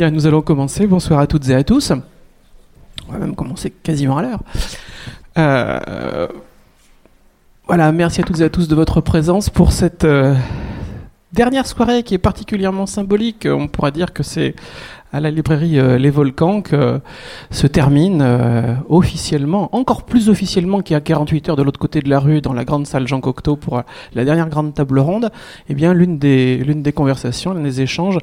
Bien, nous allons commencer. Bonsoir à toutes et à tous. On va même commencer quasiment à l'heure. Euh, voilà, merci à toutes et à tous de votre présence pour cette euh, dernière soirée qui est particulièrement symbolique. On pourrait dire que c'est à la librairie euh, Les Volcans que se termine euh, officiellement, encore plus officiellement qu'il y a 48 heures de l'autre côté de la rue, dans la grande salle Jean Cocteau pour euh, la dernière grande table ronde, eh bien l'une des conversations, l'un des échanges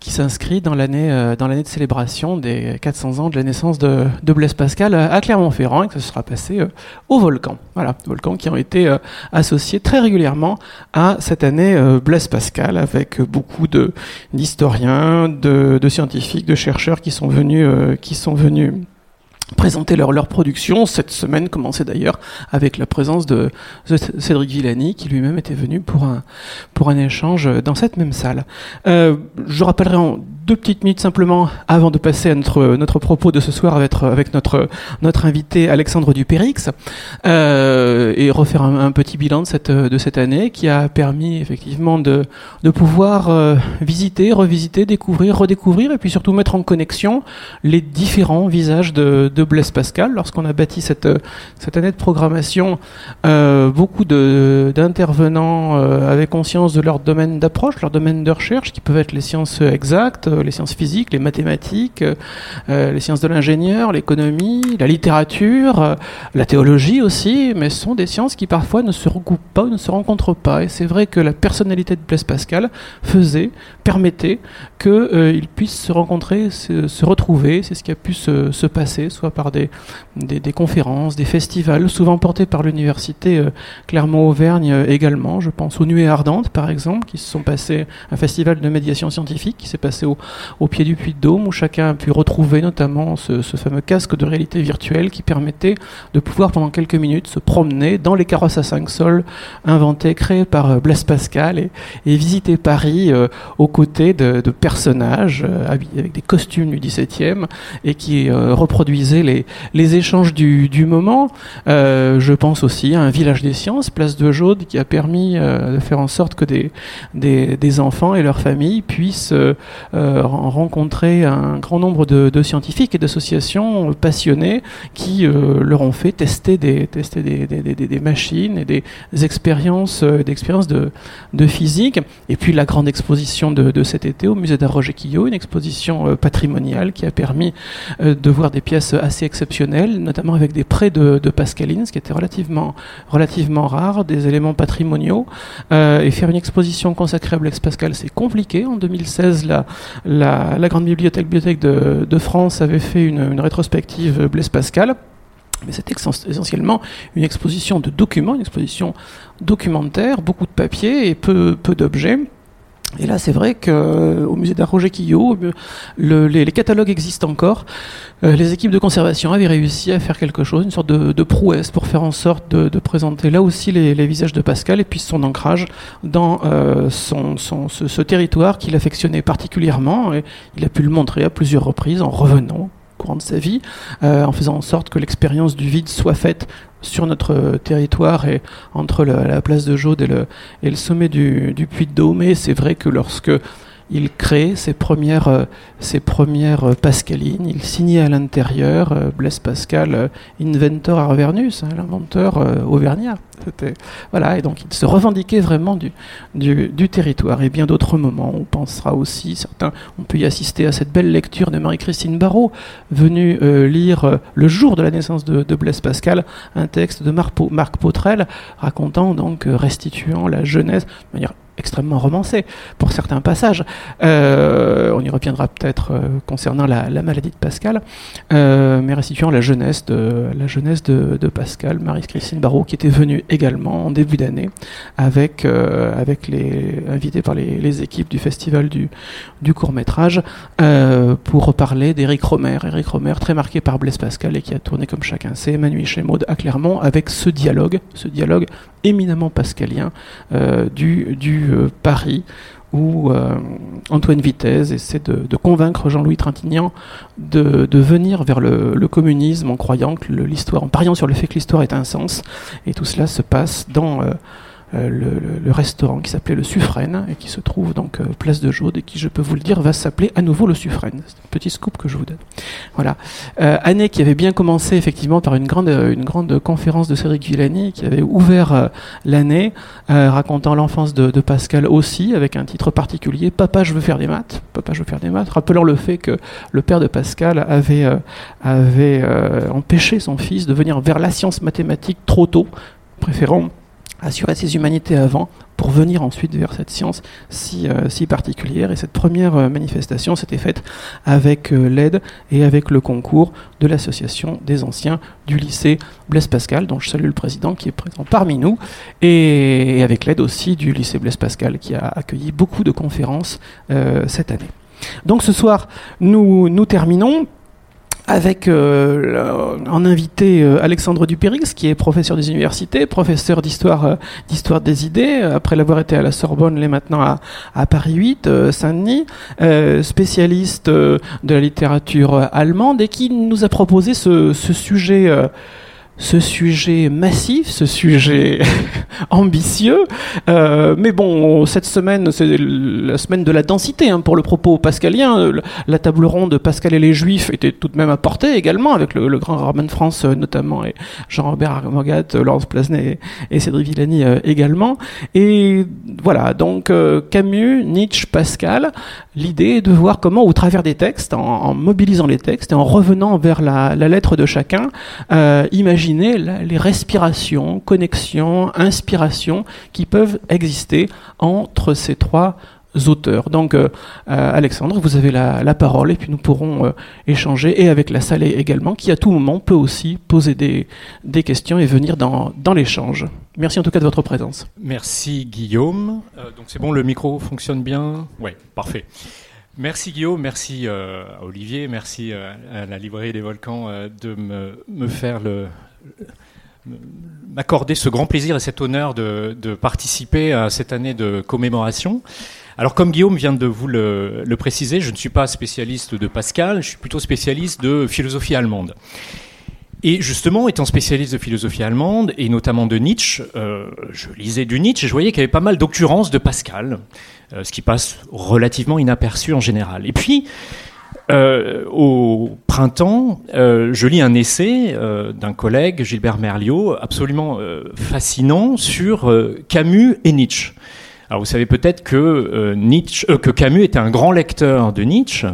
qui s'inscrit dans l'année dans l'année de célébration des 400 ans de la naissance de, Blaise Pascal à Clermont-Ferrand et que ce sera passé au Volcan. Voilà, Volcan qui ont été associés très régulièrement à cette année Blaise Pascal avec beaucoup de d'historiens, de scientifiques de chercheurs qui sont venus, euh, qui sont venus présenter leur, leur production. Cette semaine commençait d'ailleurs avec la présence de Cédric Villani, qui lui-même était venu pour un, pour un échange dans cette même salle. Euh, je rappellerai en deux petites minutes simplement avant de passer à notre, notre propos de ce soir avec, notre, notre invité Alexandre Dupérix euh, et refaire un, petit bilan de cette, de cette année qui a permis effectivement de, de pouvoir euh, visiter, revisiter, découvrir, redécouvrir et puis surtout mettre en connexion les différents visages de, de Blaise Pascal. Lorsqu'on a bâti cette, cette année de programmation, euh, beaucoup d'intervenants euh, avaient conscience de leur domaine d'approche, leur domaine de recherche qui peuvent être les sciences exactes, les sciences physiques, les mathématiques, euh, les sciences de l'ingénieur, l'économie, la littérature, euh, la théologie aussi, mais ce sont des sciences qui parfois ne se recoupent pas ne se rencontrent pas. Et c'est vrai que la personnalité de Blaise Pascal faisait, permettait qu'ils euh, puissent se rencontrer, se, retrouver. C'est ce qui a pu se, se passer, soit par des, des, des, conférences, des festivals, souvent portés par l'université Clermont-Auvergne également. Je pense aux Nuées Ardentes, par exemple, qui se sont passés, un festival de médiation scientifique qui s'est passé au, au pied du Puy de Dôme, où chacun a pu retrouver notamment ce, fameux casque de réalité virtuelle qui permettait de pouvoir pendant quelques minutes se promener dans les carrosses à 5 sols inventés, créés par euh, Blaise Pascal et, visiter Paris euh, aux côtés de, personnages euh, avec des costumes du 17e et qui reproduisaient les, échanges du, moment. je pense aussi à un village des sciences, place de Jaude, qui a permis de faire en sorte que des, des, enfants et leurs familles puissent rencontré un grand nombre de, scientifiques et d'associations passionnées qui euh, leur ont fait tester des, machines et des, expériences, euh, d'expériences de, physique. Et puis la grande exposition de, cet été au musée d'art Roger une exposition patrimoniale qui a permis de voir des pièces assez exceptionnelles, notamment avec des prêts de, de Pascaline, ce qui était relativement, relativement rare, des éléments patrimoniaux. et faire une exposition consacrée à Blaise Pascal, c'est compliqué. En 2016, la, la, Grande Bibliothèque, de, France avait fait une, rétrospective Blaise Pascal. Mais c'était essentiellement une exposition de documents, une exposition documentaire, beaucoup de papier et peu, peu d'objets. Et là, c'est vrai qu'au musée d'art Roger Quillot, les, catalogues existent encore. Euh, les équipes de conservation avaient réussi à faire quelque chose, une sorte de, prouesse pour faire en sorte de, présenter là aussi les, visages de Pascal et puis son ancrage dans euh, son, ce, territoire qu'il affectionnait particulièrement. Il a pu le montrer à plusieurs reprises en revenant courant de sa vie, euh, en faisant en sorte que l'expérience du vide soit faite sur notre territoire et entre la, place de Jaude et le, et le sommet du, du Puy de Dôme. C'est vrai que lorsque il crée ses premières, euh, ses premières euh, pascalines, il signait à l'intérieur euh, Blaise Pascal, inventor Arvernus, hein, l'inventeur auvergnat. Voilà, et donc il se revendiquait vraiment du, du, territoire. Et bien d'autres moments, on pensera aussi, certains, on peut y assister à cette belle lecture de Marie-Christine Barrault, venue lire le jour de la naissance de, Blaise Pascal, un texte de Marc, Marc Potrel, racontant donc, restituant la jeunesse, de manière extrêmement romancé pour certains passages. Euh, on y reviendra peut-être euh, concernant la, maladie de Pascal, euh, mais restituant la jeunesse de la jeunesse de, Pascal, Marie-Christine Barrault, qui était venue également en début d'année avec avec les invités par les, équipes du festival du, du court métrage pour reparler d'Éric Romer. Éric Romer, très marqué par Blaise Pascal et qui a tourné comme chacun sait, Emmanuel Chémaud à Clermont avec ce dialogue, ce dialogue éminemment pascalien du, du euh, Paris où euh, Antoine Vitesse essaie de, convaincre Jean-Louis Trintignant de, venir vers le, communisme en croyant que l'histoire, en pariant sur le fait que l'histoire est un sens, et tout cela se passe dans le, restaurant qui s'appelait le Suffren et qui se trouve donc place de Jaude et qui, je peux vous le dire, va s'appeler à nouveau le Suffren. C'est un petit scoop que je vous donne. Voilà. année qui avait bien commencé effectivement par une grande, une grande conférence de Cédric Villani qui avait ouvert l'année racontant l'enfance de, de, Pascal aussi avec un titre particulier Papa je veux faire des maths. Papa je veux faire des maths. Rappelant le fait que le père de Pascal avait, avait empêché son fils de venir vers la science mathématique trop tôt, préférant assurer ses humanités avant pour venir ensuite vers cette science si, euh, si particulière. Et cette première euh, manifestation s'était faite avec euh, l'aide et avec le concours de l'association des anciens du lycée Blaise Pascal, dont je salue le président qui est présent parmi nous, et, avec l'aide aussi du lycée Blaise Pascal qui a accueilli beaucoup de conférences cette année. Donc ce soir, nous, nous terminons avec euh, en invité euh, Alexandre Dupérix, qui est professeur des universités, professeur d'histoire euh, d'histoire des idées, après l'avoir été à la Sorbonne, il est maintenant à, Paris 8, Saint-Denis, spécialiste de la littérature allemande, et qui nous a proposé ce, ce sujet ce sujet massif, ce sujet ambitieux. Euh, mais bon, cette semaine, c'est la semaine de la densité hein, pour le propos pascalien. La table ronde Pascal et les Juifs était tout de même apportée également, avec le, grand Raman France euh, notamment, et Jean-Robert Armogat, Laurence Plasnet et, Cédric Villani euh, également. Et voilà, donc Camus, Nietzsche, Pascal, l'idée est de voir comment, au travers des textes, en, mobilisant les textes et en revenant vers la, la lettre de chacun, imaginer les respirations, connexions, inspirations qui peuvent exister entre ces trois auteurs. Donc, euh, euh, Alexandre, vous avez la, parole et puis nous pourrons euh, échanger et avec la salle également, qui à tout moment peut aussi poser des, questions et venir dans, l'échange. Merci en tout cas de votre présence. Merci Guillaume. donc c'est bon, le micro fonctionne bien? Oui, parfait. Merci Guillaume, merci à Olivier, merci à la librairie des volcans de me faire le, m'accorder ce grand plaisir et cet honneur de, participer à cette année de commémoration. Alors comme Guillaume vient de vous le, préciser, je ne suis pas spécialiste de Pascal, je suis plutôt spécialiste de philosophie allemande. Et justement, étant spécialiste de philosophie allemande, et notamment de Nietzsche, euh, je lisais du Nietzsche et je voyais qu'il y avait pas mal d'occurrences de Pascal, euh, ce qui passe relativement inaperçu en général. Et puis, euh, au printemps, euh, je lis un essai euh, d'un collègue, Gilbert Merliot, absolument fascinant sur Camus et Nietzsche. Alors vous savez peut-être que, que Camus était un grand lecteur de Nietzsche,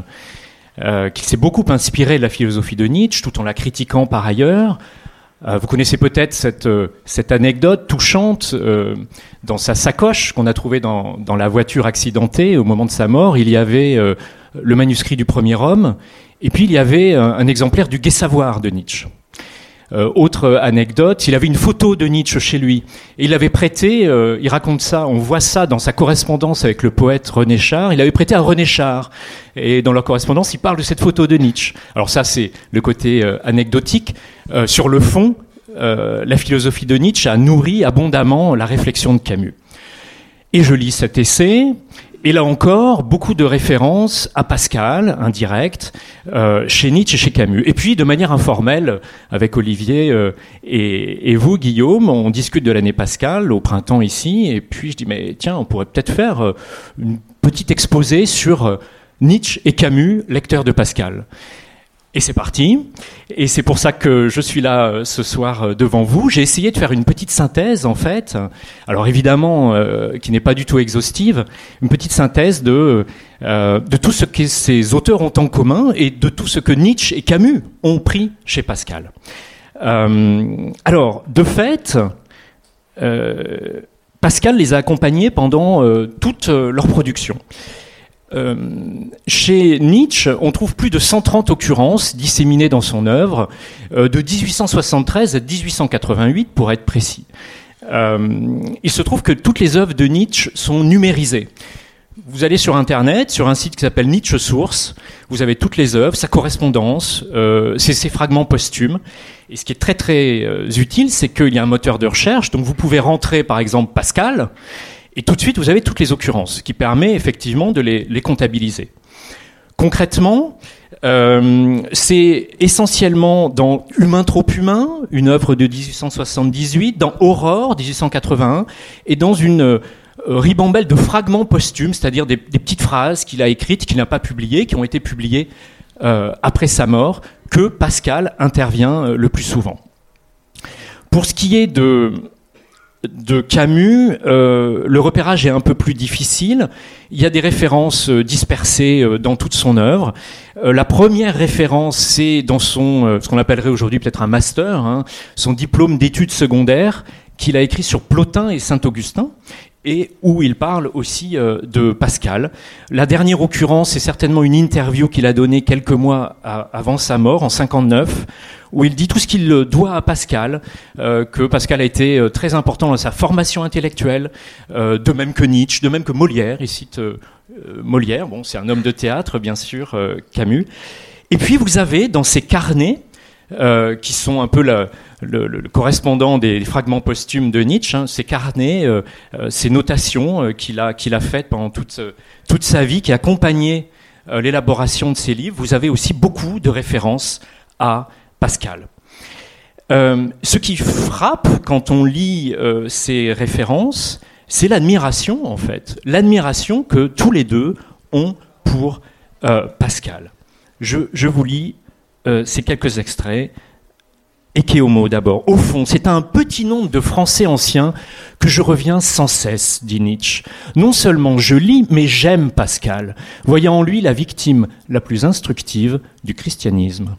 qu'il s'est beaucoup inspiré de la philosophie de Nietzsche, tout en la critiquant par ailleurs. vous connaissez peut-être cette, cette anecdote touchante. dans sa sacoche qu'on a trouvée dans, dans, la voiture accidentée au moment de sa mort, il y avait le manuscrit du premier homme, et puis il y avait un, exemplaire du Gai Savoir de Nietzsche. Euh, autre anecdote, il avait une photo de Nietzsche chez lui. Et il avait prêté, euh, il raconte ça, on voit ça dans sa correspondance avec le poète René Char, il avait prêté à René Char. Et dans leur correspondance, il parle de cette photo de Nietzsche. Alors ça, c'est le côté euh, anecdotique. sur le fond, la philosophie de Nietzsche a nourri abondamment la réflexion de Camus. Et je lis cet essai, et là encore, beaucoup de références à Pascal, indirect, euh, chez Nietzsche et chez Camus. Et puis, de manière informelle, avec Olivier euh, et, vous, Guillaume, on discute de l'année Pascal au printemps ici. Et puis, je dis, mais tiens, on pourrait peut-être faire euh, une petite exposé sur Nietzsche et Camus, lecteurs de Pascal. Et c'est parti. Et c'est pour ça que je suis là euh, ce soir euh, devant vous. J'ai essayé de faire une petite synthèse, en fait. Alors évidemment, euh, qui n'est pas du tout exhaustive, une petite synthèse de, de tout ce que ces auteurs ont en commun et de tout ce que Nietzsche et Camus ont pris chez Pascal. alors, de fait, Pascal les a accompagnés pendant toute leur production. Euh, chez Nietzsche, on trouve plus de 130 occurrences disséminées dans son œuvre, euh, de 1873 à 1888 pour être précis. Euh, il se trouve que toutes les œuvres de Nietzsche sont numérisées. Vous allez sur Internet, sur un site qui s'appelle Nietzsche Source, vous avez toutes les œuvres, sa correspondance, ses, fragments posthumes. Et ce qui est très très utile, c'est qu'il y a un moteur de recherche, donc vous pouvez rentrer par exemple Pascal, et tout de suite, vous avez toutes les occurrences, qui permet effectivement de les, comptabiliser. concrètement, euh, c'est essentiellement dans Humain trop humain, une œuvre de 1878, dans Aurore 1881, et dans une euh, ribambelle de fragments posthumes, c'est-à-dire des, petites phrases qu'il a écrites, qu'il n'a pas publiées, qui ont été publiées euh, après sa mort, que Pascal intervient le plus souvent. Pour ce qui est de, de Camus, euh, le repérage est un peu plus difficile. Il y a des références euh, dispersées euh, dans toute son œuvre. la première référence, c'est dans son ce qu'on appellerait aujourd'hui peut-être un master, hein, son diplôme d'études secondaires qu'il a écrit sur Plotin et Saint-Augustin et où il parle aussi de Pascal. La dernière occurrence est certainement une interview qu'il a donnée quelques mois avant sa mort, en 59, où il dit tout ce qu'il doit à Pascal, euh, que Pascal a été euh, très important dans sa formation intellectuelle, euh, de même que Nietzsche, de même que Molière. Il cite Molière, bon, c'est un homme de théâtre, bien sûr, Camus. Et puis vous avez dans ces carnets, qui sont un peu le, correspondant des fragments posthumes de Nietzsche, hein, ces carnets, ces notations qu'il a, qu'il a faites pendant toute, toute sa vie, qui accompagnaient l'élaboration de ses livres, vous avez aussi beaucoup de références à Pascal. Euh, ce qui frappe quand on lit euh, ces références, c'est l'admiration en fait, l'admiration que tous les deux ont pour euh, Pascal. Je, vous lis ces quelques extraits. Ekeomo d'abord. Au fond, c'est un petit nombre de Français anciens que je reviens sans cesse, dit Nietzsche. Non seulement je lis, mais j'aime Pascal, voyant en lui la victime la plus instructive du christianisme.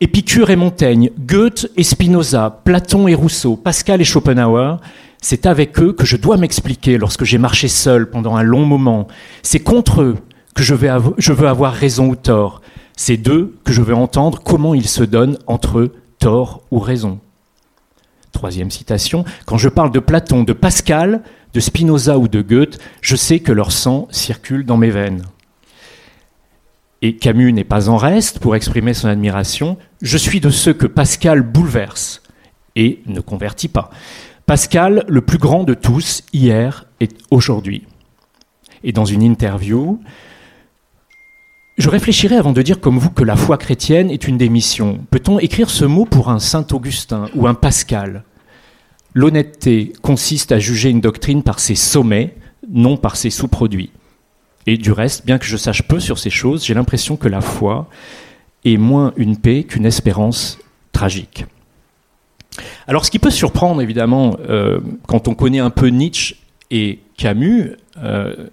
Épicure et Montaigne, Goethe et Spinoza, Platon et Rousseau, Pascal et Schopenhauer, c'est avec eux que je dois m'expliquer lorsque j'ai marché seul pendant un long moment. C'est contre eux que je veux avoir raison ou tort. C'est d'eux que je veux entendre comment ils se donnent entre eux tort ou raison. Troisième citation, quand je parle de Platon, de Pascal, de Spinoza ou de Goethe, je sais que leur sang circule dans mes veines et Camus n'est pas en reste pour exprimer son admiration, je suis de ceux que Pascal bouleverse et ne convertit pas. Pascal, le plus grand de tous, hier et aujourd'hui. Et dans une interview, je réfléchirai avant de dire comme vous que la foi chrétienne est une démission. Peut-on écrire ce mot pour un Saint Augustin ou un Pascal? L'honnêteté consiste à juger une doctrine par ses sommets, non par ses sous-produits. Et du reste, bien que je sache peu sur ces choses, j'ai l'impression que la foi est moins une paix qu'une espérance tragique. Alors ce qui peut surprendre évidemment euh, quand on connaît un peu Nietzsche et Camus, euh,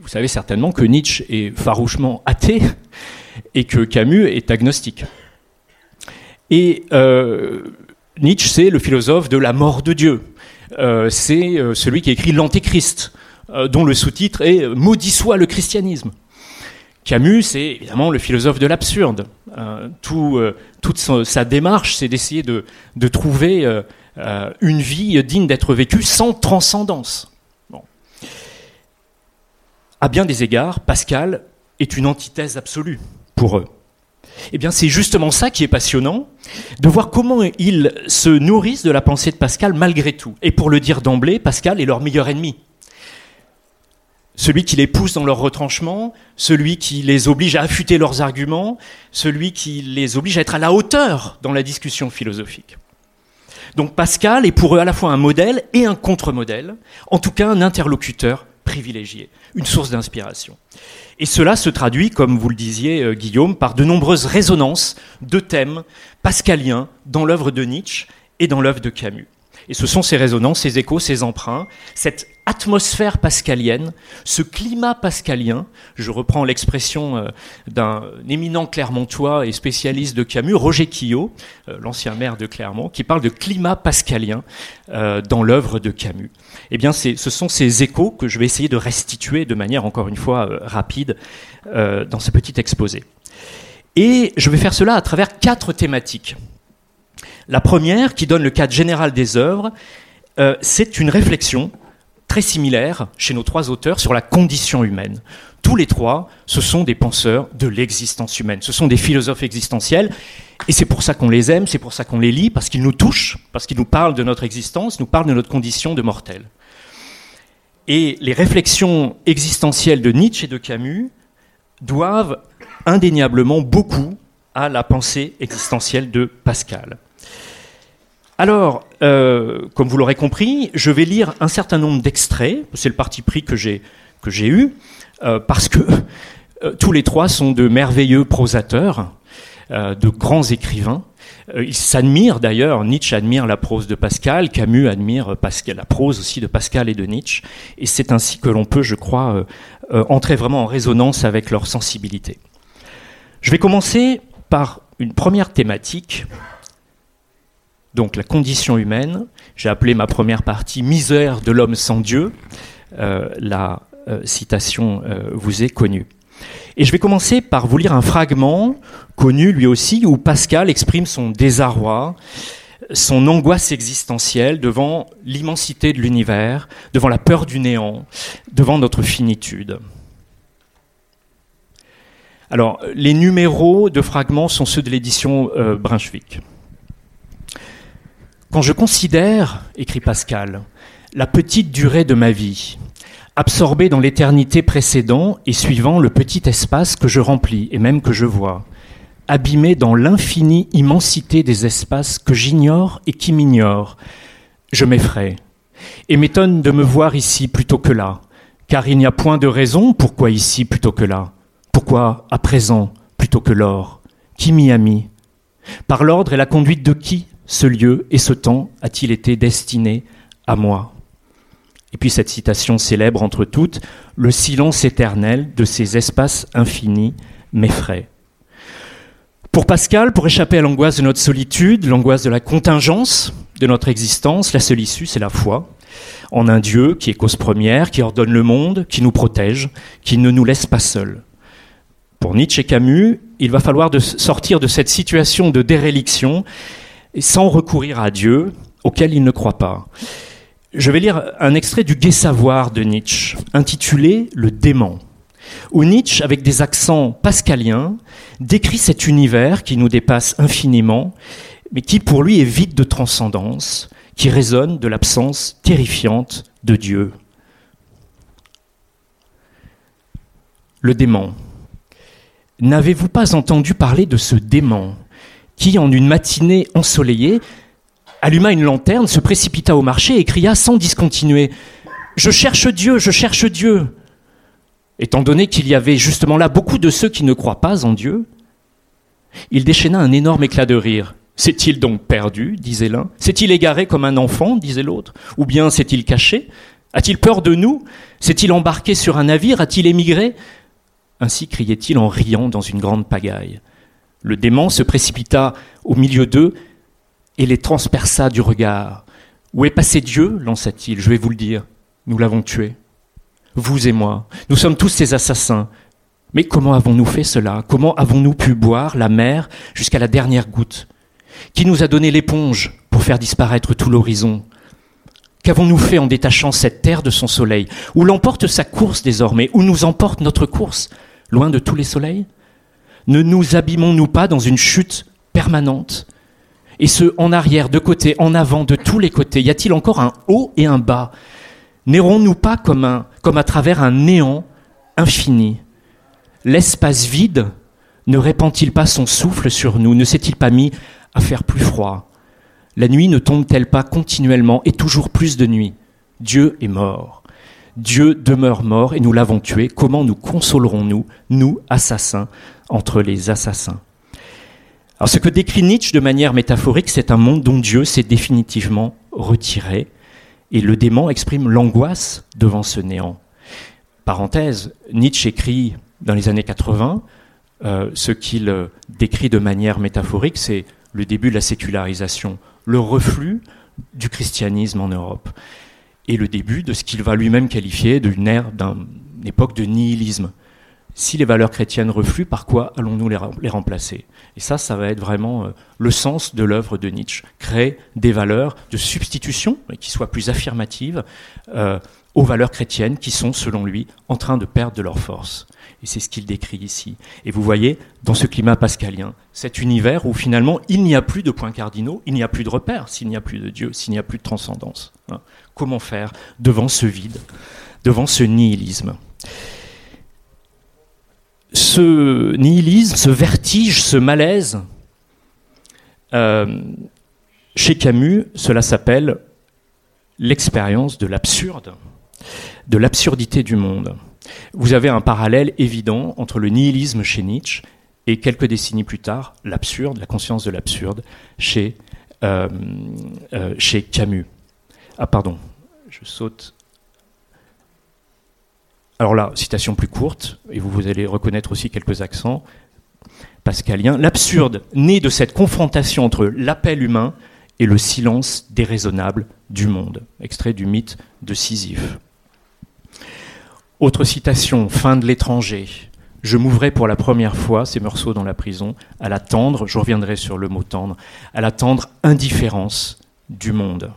vous savez certainement que Nietzsche est farouchement athée et que Camus est agnostique. Et euh, Nietzsche, c'est le philosophe de la mort de Dieu. c'est celui qui écrit l'Antéchrist. Euh, dont le sous-titre est Maudit soit le christianisme. Camus, c'est évidemment le philosophe de l'absurde. Euh, euh, toute sa démarche, c'est d'essayer de, trouver une vie digne d'être vécue sans transcendance. À bien des égards, Pascal est une antithèse absolue pour eux. Eh bien, c'est justement ça qui est passionnant, de voir comment ils se nourrissent de la pensée de Pascal malgré tout. Et pour le dire d'emblée, Pascal est leur meilleur ennemi celui qui les pousse dans leur retranchement, celui qui les oblige à affûter leurs arguments, celui qui les oblige à être à la hauteur dans la discussion philosophique. Donc Pascal est pour eux à la fois un modèle et un contre-modèle, en tout cas un interlocuteur privilégié, une source d'inspiration. Et cela se traduit, comme vous le disiez euh, Guillaume, par de nombreuses résonances de thèmes pascaliens dans l'œuvre de Nietzsche et dans l'œuvre de Camus. Et ce sont ces résonances, ces échos, ces emprunts, cette atmosphère pascalienne, ce climat pascalien, je reprends l'expression euh, d'un éminent clermontois et spécialiste de Camus, Roger Quillot, euh, l'ancien maire de Clermont, qui parle de climat pascalien euh, dans l'œuvre de Camus. Eh bien, ce sont ces échos que je vais essayer de restituer de manière, encore une fois, rapide dans ce petit exposé. Et je vais faire cela à travers quatre thématiques. La première, qui donne le cadre général des œuvres, euh, c'est une réflexion très similaire chez nos trois auteurs sur la condition humaine. Tous les trois, ce sont des penseurs de l'existence humaine, ce sont des philosophes existentiels, et c'est pour ça qu'on les aime, c'est pour ça qu'on les lit, parce qu'ils nous touchent, parce qu'ils nous parlent de notre existence, nous parlent de notre condition de mortel. Et les réflexions existentielles de Nietzsche et de Camus doivent indéniablement beaucoup à la pensée existentielle de Pascal. Alors, euh, comme vous l'aurez compris, je vais lire un certain nombre d'extraits, c'est le parti pris que j'ai, eu, euh, parce que euh, tous les trois sont de merveilleux prosateurs, de grands écrivains. ils s'admirent d'ailleurs, Nietzsche admire la prose de Pascal, Camus admire Pascal, la prose aussi de Pascal et de Nietzsche, et c'est ainsi que l'on peut, je crois, entrer vraiment en résonance avec leur sensibilité. Je vais commencer par une première thématique, donc la condition humaine. J'ai appelé ma première partie Misère de l'homme sans Dieu. Euh, la euh, citation euh, vous est connue. Et je vais commencer par vous lire un fragment connu lui aussi où Pascal exprime son désarroi, son angoisse existentielle devant l'immensité de l'univers, devant la peur du néant, devant notre finitude. Alors, les numéros de fragments sont ceux de l'édition Brunswick. Quand je considère, écrit Pascal, la petite durée de ma vie, absorbée dans l'éternité précédente et suivant le petit espace que je remplis et même que je vois, abîmé dans l'infinie immensité des espaces que j'ignore et qui m'ignorent, je m'effraie et m'étonne de me voir ici plutôt que là, car il n'y a point de raison pourquoi ici plutôt que là. Pourquoi à présent plutôt que lors Qui m'y a mis? Par l'ordre et la conduite de qui? Ce lieu et ce temps a-t-il été destiné à moi? Et puis cette citation célèbre entre toutes, le silence éternel de ces espaces infinis m'effraie. Pour Pascal, pour échapper à l'angoisse de notre solitude, l'angoisse de la contingence de notre existence, la seule issue, c'est la foi en un Dieu qui est cause première, qui ordonne le monde, qui nous protège, qui ne nous laisse pas seuls. Pour Nietzsche et Camus, il va falloir sortir de cette situation de déréliction sans recourir à Dieu, auquel ils ne croient pas. Je vais lire un extrait du Gai Savoir de Nietzsche, intitulé Le démon, où Nietzsche, avec des accents pascaliens, décrit cet univers qui nous dépasse infiniment, mais qui pour lui est vide de transcendance, qui résonne de l'absence terrifiante de Dieu. Le démon. N'avez-vous pas entendu parler de ce démon? Qui, en une matinée ensoleillée, alluma une lanterne, se précipita au marché et cria sans discontinuer Je cherche Dieu, je cherche Dieu Étant donné qu'il y avait justement là beaucoup de ceux qui ne croient pas en Dieu, il déchaîna un énorme éclat de rire. S'est-il donc perdu? disait l'un. S'est-il égaré comme un enfant? disait l'autre. Ou bien s'est-il caché? A-t-il peur de nous? S'est-il embarqué sur un navire? A-t-il émigré? Ainsi criait-il en riant dans une grande pagaille. Le démon se précipita au milieu d'eux et les transperça du regard. Où est passé Dieu? lança-t-il. Je vais vous le dire. Nous l'avons tué. Vous et moi. Nous sommes tous ces assassins. Mais comment avons-nous fait cela? Comment avons-nous pu boire la mer jusqu'à la dernière goutte? Qui nous a donné l'éponge pour faire disparaître tout l'horizon? Qu'avons-nous fait en détachant cette terre de son soleil? Où l'emporte sa course désormais? Où nous emporte notre course? Loin de tous les soleils? Ne nous abîmons-nous pas dans une chute permanente? Et ce, en arrière, de côté, en avant, de tous les côtés, y a-t-il encore un haut et un bas? N'errons-nous pas comme, comme à travers un néant infini? L'espace vide ne répand-il pas son souffle sur nous? Ne s'est-il pas mis à faire plus froid? La nuit ne tombe-t-elle pas continuellement et toujours plus de nuit? Dieu est mort. Dieu demeure mort et nous l'avons tué. Comment nous consolerons-nous, nous, assassins, entre les assassins Alors ce que décrit Nietzsche de manière métaphorique, c'est un monde dont Dieu s'est définitivement retiré. Et le démon exprime l'angoisse devant ce néant. Parenthèse, Nietzsche écrit dans les années 80, euh, ce qu'il euh, décrit de manière métaphorique, c'est le début de la sécularisation, le reflux du christianisme en Europe et le début de ce qu'il va lui-même qualifier d'une ère, d'une époque de nihilisme. Si les valeurs chrétiennes refluent, par quoi allons-nous les, remplacer? Et ça, ça va être vraiment euh, le sens de l'œuvre de Nietzsche. Créer des valeurs de substitution, qui soient plus affirmatives, euh, aux valeurs chrétiennes qui sont, selon lui, en train de perdre de leur force. Et c'est ce qu'il décrit ici. Et vous voyez, dans ce climat pascalien, cet univers où finalement il n'y a plus de points cardinaux, il n'y a plus de repères, s'il n'y a plus de Dieu, s'il n'y a plus de transcendance. Hein. Comment faire devant ce vide, devant ce nihilisme? Ce nihilisme, ce vertige, ce malaise, euh, chez Camus, cela s'appelle l'expérience de l'absurde, de l'absurdité du monde. Vous avez un parallèle évident entre le nihilisme chez Nietzsche et quelques décennies plus tard, l'absurde, la conscience de l'absurde chez, euh, euh, chez Camus. Ah pardon, je saute. Alors là, citation plus courte, et vous, allez reconnaître aussi quelques accents pascaliens. L'absurde naît de cette confrontation entre l'appel humain et le silence déraisonnable du monde. Extrait du mythe de Sisyphe. Autre citation, fin de l'étranger. Je m'ouvrais pour la première fois, ces Meursault dans la prison, à la tendre, je reviendrai sur le mot tendre, à la tendre indifférence du monde.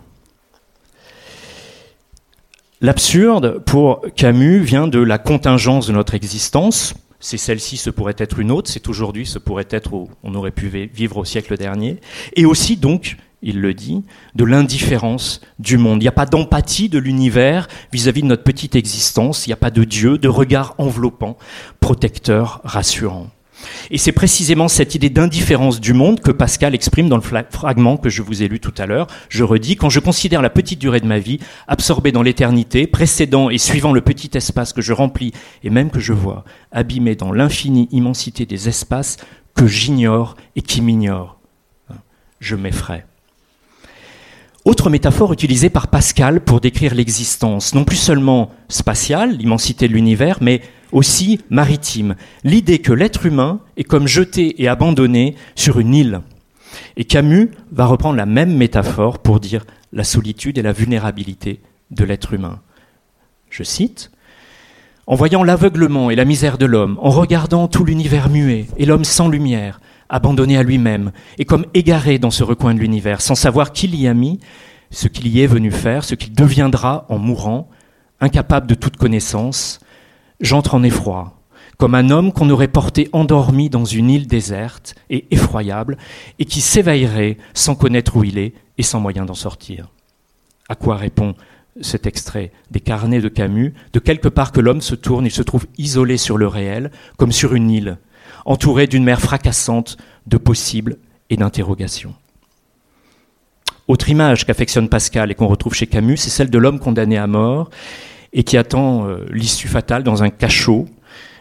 L'absurde, pour Camus, vient de la contingence de notre existence. C'est celle-ci, ce pourrait être une autre, c'est aujourd'hui, ce pourrait être où on aurait pu vivre au siècle dernier. Et aussi, donc, il le dit, de l'indifférence du monde. Il n'y a pas d'empathie de l'univers vis-à-vis de notre petite existence, il n'y a pas de Dieu, de regard enveloppant, protecteur, rassurant. Et c'est précisément cette idée d'indifférence du monde que Pascal exprime dans le fragment que je vous ai lu tout à l'heure. Je redis, quand je considère la petite durée de ma vie, absorbée dans l'éternité, précédant et suivant le petit espace que je remplis et même que je vois, abîmé dans l'infinie immensité des espaces que j'ignore et qui m'ignorent, je m'effraie. Autre métaphore utilisée par Pascal pour décrire l'existence, non plus seulement spatiale, l'immensité de l'univers, mais aussi maritime. L'idée que l'être humain est comme jeté et abandonné sur une île. Et Camus va reprendre la même métaphore pour dire la solitude et la vulnérabilité de l'être humain. Je cite En voyant l'aveuglement et la misère de l'homme, en regardant tout l'univers muet et l'homme sans lumière, abandonné à lui-même, et comme égaré dans ce recoin de l'univers, sans savoir qui l'y a mis, ce qu'il y est venu faire, ce qu'il deviendra en mourant, incapable de toute connaissance, j'entre en effroi, comme un homme qu'on aurait porté endormi dans une île déserte et effroyable, et qui s'éveillerait sans connaître où il est et sans moyen d'en sortir. À quoi répond cet extrait des carnets de Camus? De quelque part que l'homme se tourne, il se trouve isolé sur le réel, comme sur une île, entouré d'une mer fracassante de possibles et d'interrogations. Autre image qu'affectionne Pascal et qu'on retrouve chez Camus, c'est celle de l'homme condamné à mort et qui attend euh, l'issue fatale dans un cachot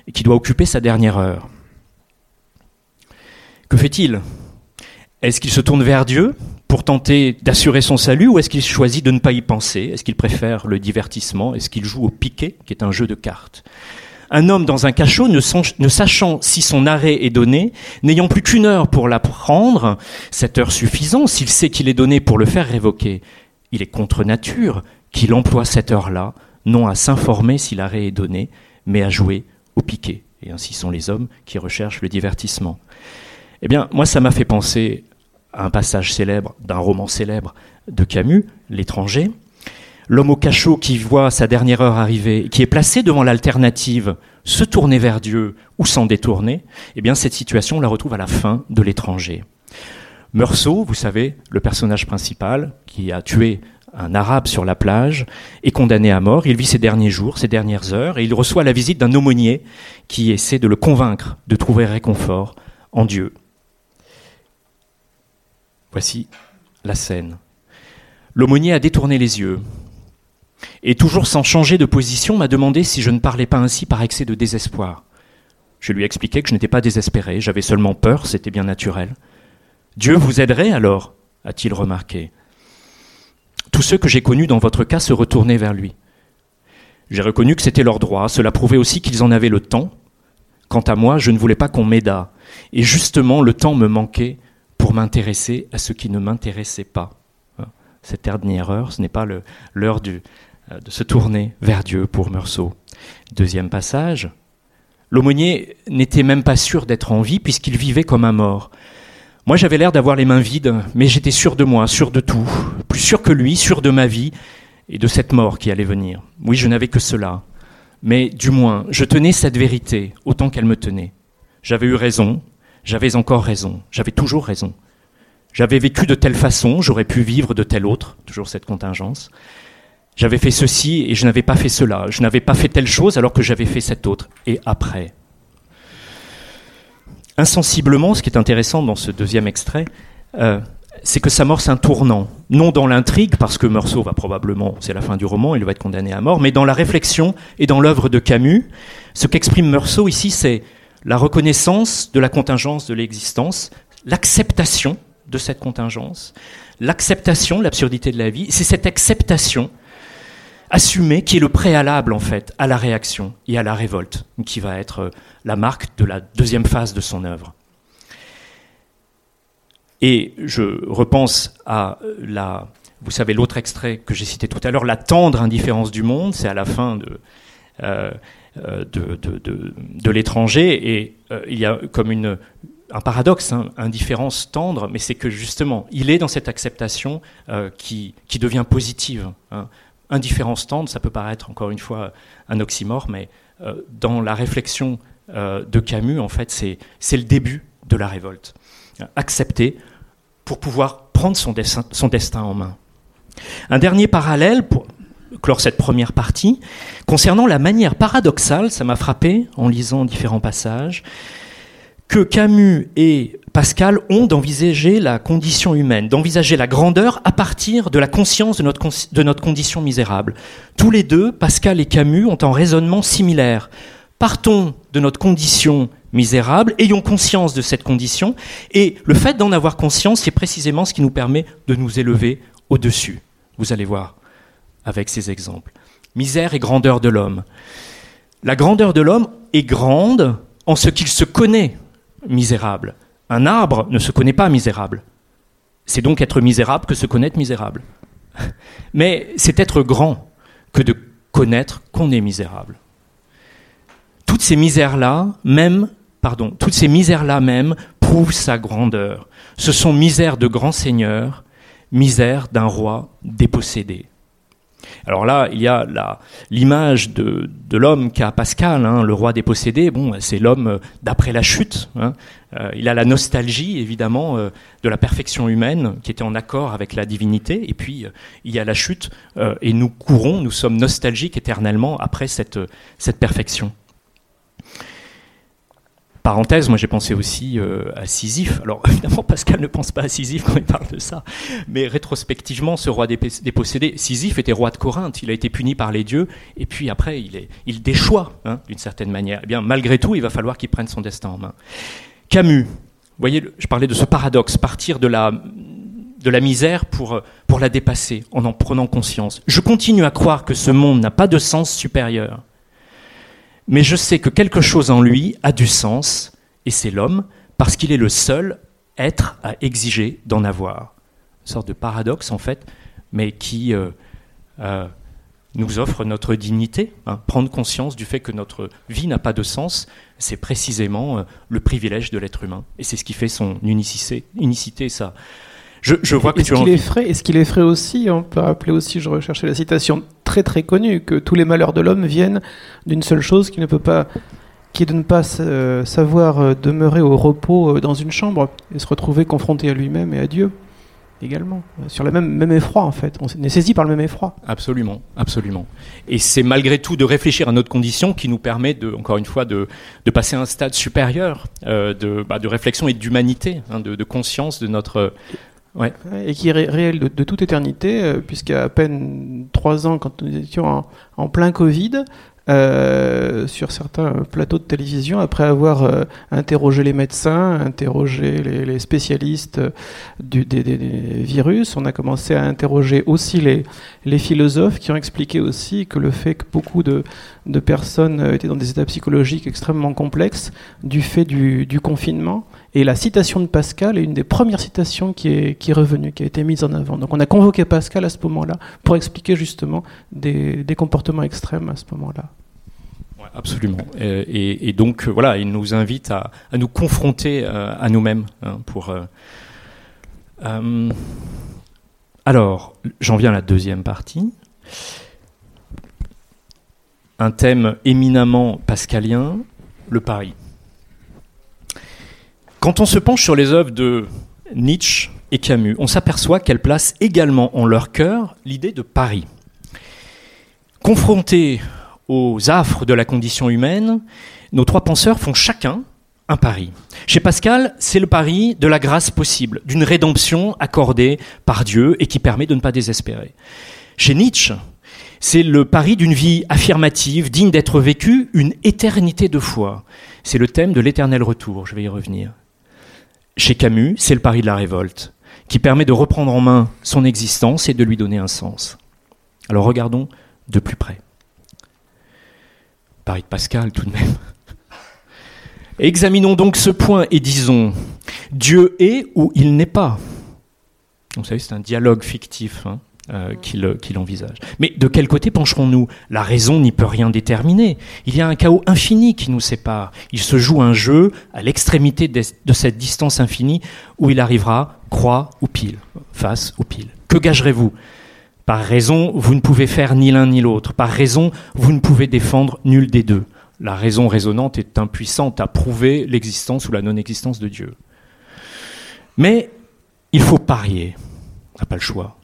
et qui doit occuper sa dernière heure. Que fait-il? Est-ce qu'il se tourne vers Dieu pour tenter d'assurer son salut ou est-ce qu'il choisit de ne pas y penser? Est-ce qu'il préfère le divertissement? Est-ce qu'il joue au piquet, qui est un jeu de cartes? Un homme dans un cachot, ne, sachant si son arrêt est donné, n'ayant plus qu'une heure pour l'apprendre, cette heure suffisant, s'il sait qu'il est donné pour le faire révoquer, il est contre nature qu'il emploie cette heure-là, non à s'informer si l'arrêt est donné, mais à jouer au piquet. Et ainsi sont les hommes qui recherchent le divertissement. Eh bien, moi, ça m'a fait penser à un passage célèbre d'un roman célèbre de Camus, L'étranger, l'homme au cachot qui voit sa dernière heure arriver, qui est placé devant l'alternative se tourner vers Dieu ou s'en détourner, eh bien cette situation on la retrouve à la fin de l'étranger. Meursault, vous savez, le personnage principal qui a tué un arabe sur la plage, est condamné à mort. Il vit ses derniers jours, ses dernières heures, et il reçoit la visite d'un aumônier qui essaie de le convaincre de trouver réconfort en Dieu. Voici la scène. L'aumônier a détourné les yeux, et toujours sans changer de position, m'a demandé si je ne parlais pas ainsi par excès de désespoir. Je lui ai que je n'étais pas désespéré, j'avais seulement peur, c'était bien naturel. Dieu vous aiderait alors, a-t-il remarqué. Tous ceux que j'ai connus dans votre cas se retournaient vers lui. J'ai reconnu que c'était leur droit, cela prouvait aussi qu'ils en avaient le temps. Quant à moi, je ne voulais pas qu'on m'aidât, et justement le temps me manquait pour m'intéresser à ce qui ne m'intéressait pas. Cette dernière heure, ce n'est pas l'heure euh, de se tourner vers Dieu pour Meursault. Deuxième passage, l'aumônier n'était même pas sûr d'être en vie puisqu'il vivait comme un mort. Moi j'avais l'air d'avoir les mains vides, mais j'étais sûr de moi, sûr de tout, plus sûr que lui, sûr de ma vie et de cette mort qui allait venir. Oui, je n'avais que cela, mais du moins je tenais cette vérité autant qu'elle me tenait. J'avais eu raison, j'avais encore raison, j'avais toujours raison. J'avais vécu de telle façon, j'aurais pu vivre de telle autre, toujours cette contingence. J'avais fait ceci et je n'avais pas fait cela. Je n'avais pas fait telle chose alors que j'avais fait cette autre. Et après insensiblement, ce qui est intéressant dans ce deuxième extrait, euh, c'est que ça amorce un tournant, non dans l'intrigue, parce que Meursault va probablement, c'est la fin du roman, il va être condamné à mort, mais dans la réflexion et dans l'œuvre de Camus. Ce qu'exprime Meursault ici, c'est la reconnaissance de la contingence de l'existence, l'acceptation de cette contingence, l'acceptation de l'absurdité de la vie. C'est cette acceptation assumée qui est le préalable en fait à la réaction et à la révolte, qui va être la marque de la deuxième phase de son œuvre. Et je repense à la, vous savez, l'autre extrait que j'ai cité tout à l'heure, la tendre indifférence du monde, c'est à la fin de, euh, euh, l'étranger, et euh, il y a comme un paradoxe, hein, indifférence tendre, mais c'est que justement, il est dans cette acceptation qui, qui devient positive. Hein. Indifférence tendre, ça peut paraître encore une fois un oxymore, mais dans la réflexion de Camus, en fait, c'est le début de la révolte. Accepter pour pouvoir prendre son destin, son destin en main. Un dernier parallèle pour clore cette première partie, concernant la manière paradoxale, ça m'a frappé en lisant différents passages, que Camus et Pascal ont d'envisager la condition humaine, d'envisager la grandeur à partir de la conscience de notre, de notre condition misérable. Tous les deux, Pascal et Camus, ont un raisonnement similaire. Partons de notre condition misérables, ayons conscience de cette condition, et le fait d'en avoir conscience, c'est précisément ce qui nous permet de nous élever au-dessus. Vous allez voir avec ces exemples. Misère et grandeur de l'homme. La grandeur de l'homme est grande en ce qu'il se connaît misérable. Un arbre ne se connaît pas misérable. C'est donc être misérable que se connaître misérable. Mais c'est être grand que de connaître qu'on est misérable. Toutes ces misères-là, même pardon, toutes ces misères-là même prouvent sa grandeur. Ce sont misères de grand seigneur, misères d'un roi dépossédé. Alors là, il y a l'image de, l'homme qu'a Pascal, hein, le roi dépossédé. Bon, c'est l'homme d'après la chute. Hein. Euh, il a la nostalgie, évidemment, euh, de la perfection humaine qui était en accord avec la divinité. Et puis, euh, il y a la chute, et nous courons, nous sommes nostalgiques éternellement après cette perfection. Parenthèse, moi j'ai pensé aussi euh, à Sisyphe. Alors évidemment, Pascal ne pense pas à Sisyphe quand il parle de ça, mais rétrospectivement, ce roi dépossédé, Sisyphe était roi de Corinthe. Il a été puni par les dieux, et puis après, il, est, il déchoit hein, d'une certaine manière. Eh bien, malgré tout, il va falloir qu'il prenne son destin en main. Camus, vous voyez, je parlais de ce paradoxe, partir de la, de la misère pour, pour la dépasser en en prenant conscience. Je continue à croire que ce monde n'a pas de sens supérieur mais je sais que quelque chose en lui a du sens, et c'est l'homme, parce qu'il est le seul être à exiger d'en avoir. Une sorte de paradoxe, en fait, mais qui euh, euh, nous offre notre dignité. Hein. Prendre conscience du fait que notre vie n'a pas de sens, c'est précisément euh, le privilège de l'être humain. Et c'est ce qui fait son unicité, unicité ça, je, vois que est-ce qu'il est frais Est-ce qu'il est frais aussi On peut rappeler aussi, je recherchais la citation très très connue, que tous les malheurs de l'homme viennent d'une seule chose qui ne peut pas, qui est de ne pas euh, savoir euh, demeurer au repos euh, dans une chambre et se retrouver confronté à lui-même et à Dieu également, sur le même, même effroi en fait. On est saisi par le même effroi. Absolument, absolument. Et c'est malgré tout de réfléchir à notre condition qui nous permet, de, encore une fois, de, de passer à un stade supérieur de, bah, de, réflexion et d'humanité, hein, de, de, conscience de notre, et qui est réel de, toute éternité, euh, puisqu'à à peine trois ans, quand nous étions en, plein Covid, euh, sur certains plateaux de télévision, après avoir euh, interrogé les médecins, interrogé les, spécialistes des, virus, on a commencé à interroger aussi les, philosophes qui ont expliqué aussi que le fait que beaucoup de, personnes étaient dans des états psychologiques extrêmement complexes du fait du confinement, et la citation de Pascal est une des premières citations qui est, qui est revenue, qui a été mise en avant. Donc on a convoqué Pascal à ce moment-là pour expliquer justement des, comportements extrêmes à ce moment-là. absolument. Et, et, donc voilà, il nous invite à, nous confronter euh, à nous-mêmes hein, pour. Euh, euh, alors, j'en viens à la deuxième partie. Un thème éminemment pascalien, le pari. Quand on se penche sur les œuvres de Nietzsche et Camus, on s'aperçoit qu'elles placent également en leur cœur l'idée de Paris. Confrontés aux affres de la condition humaine, nos trois penseurs font chacun un pari. Chez Pascal, c'est le pari de la grâce possible, d'une rédemption accordée par Dieu et qui permet de ne pas désespérer. Chez Nietzsche, c'est le pari d'une vie affirmative, digne d'être vécue, une éternité de foi. C'est le thème de l'éternel retour, je vais y revenir. Chez Camus, c'est le pari de la révolte, qui permet de reprendre en main son existence et de lui donner un sens. Alors regardons de plus près. Pari de Pascal tout de même. Examinons donc ce point et disons, Dieu est ou il n'est pas? Vous savez, c'est un dialogue fictif. Hein. Euh, qu'il envisage. Mais de quel côté pencherons-nous? La raison n'y peut rien déterminer. Il y a un chaos infini qui nous sépare. Il se joue un jeu à l'extrémité de, cette distance infinie où il arrivera croix ou pile, face ou pile. Que gagerez-vous? Par raison, vous ne pouvez faire ni l'un ni l'autre. Par raison, vous ne pouvez défendre nul des deux. La raison raisonnante est impuissante à prouver l'existence ou la non-existence de Dieu. Mais il faut parier. On n'a pas le choix.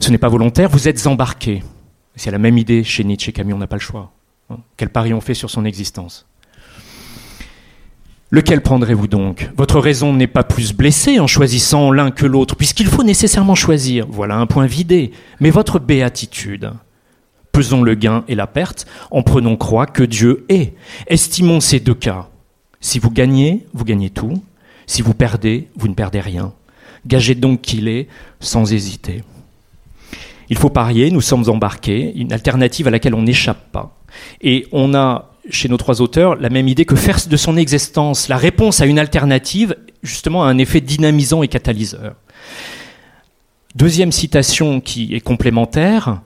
Ce n'est pas volontaire, vous êtes embarqué. C'est la même idée chez Nietzsche et Camus, on n'a pas le choix. Hein. Quel pari on fait sur son existence? Lequel prendrez-vous donc? Votre raison n'est pas plus blessée en choisissant l'un que l'autre, puisqu'il faut nécessairement choisir. Voilà un point vidé. Mais votre béatitude Pesons le gain et la perte en prenant croix que Dieu est. Estimons ces deux cas. Si vous gagnez, vous gagnez tout. Si vous perdez, vous ne perdez rien. Gagez donc qu'il est sans hésiter. Il faut parier, nous sommes embarqués, une alternative à laquelle on n'échappe pas. Et on a, chez nos trois auteurs, la même idée que faire de son existence la réponse à une alternative, justement, a un effet dynamisant et catalyseur. Deuxième citation qui est complémentaire,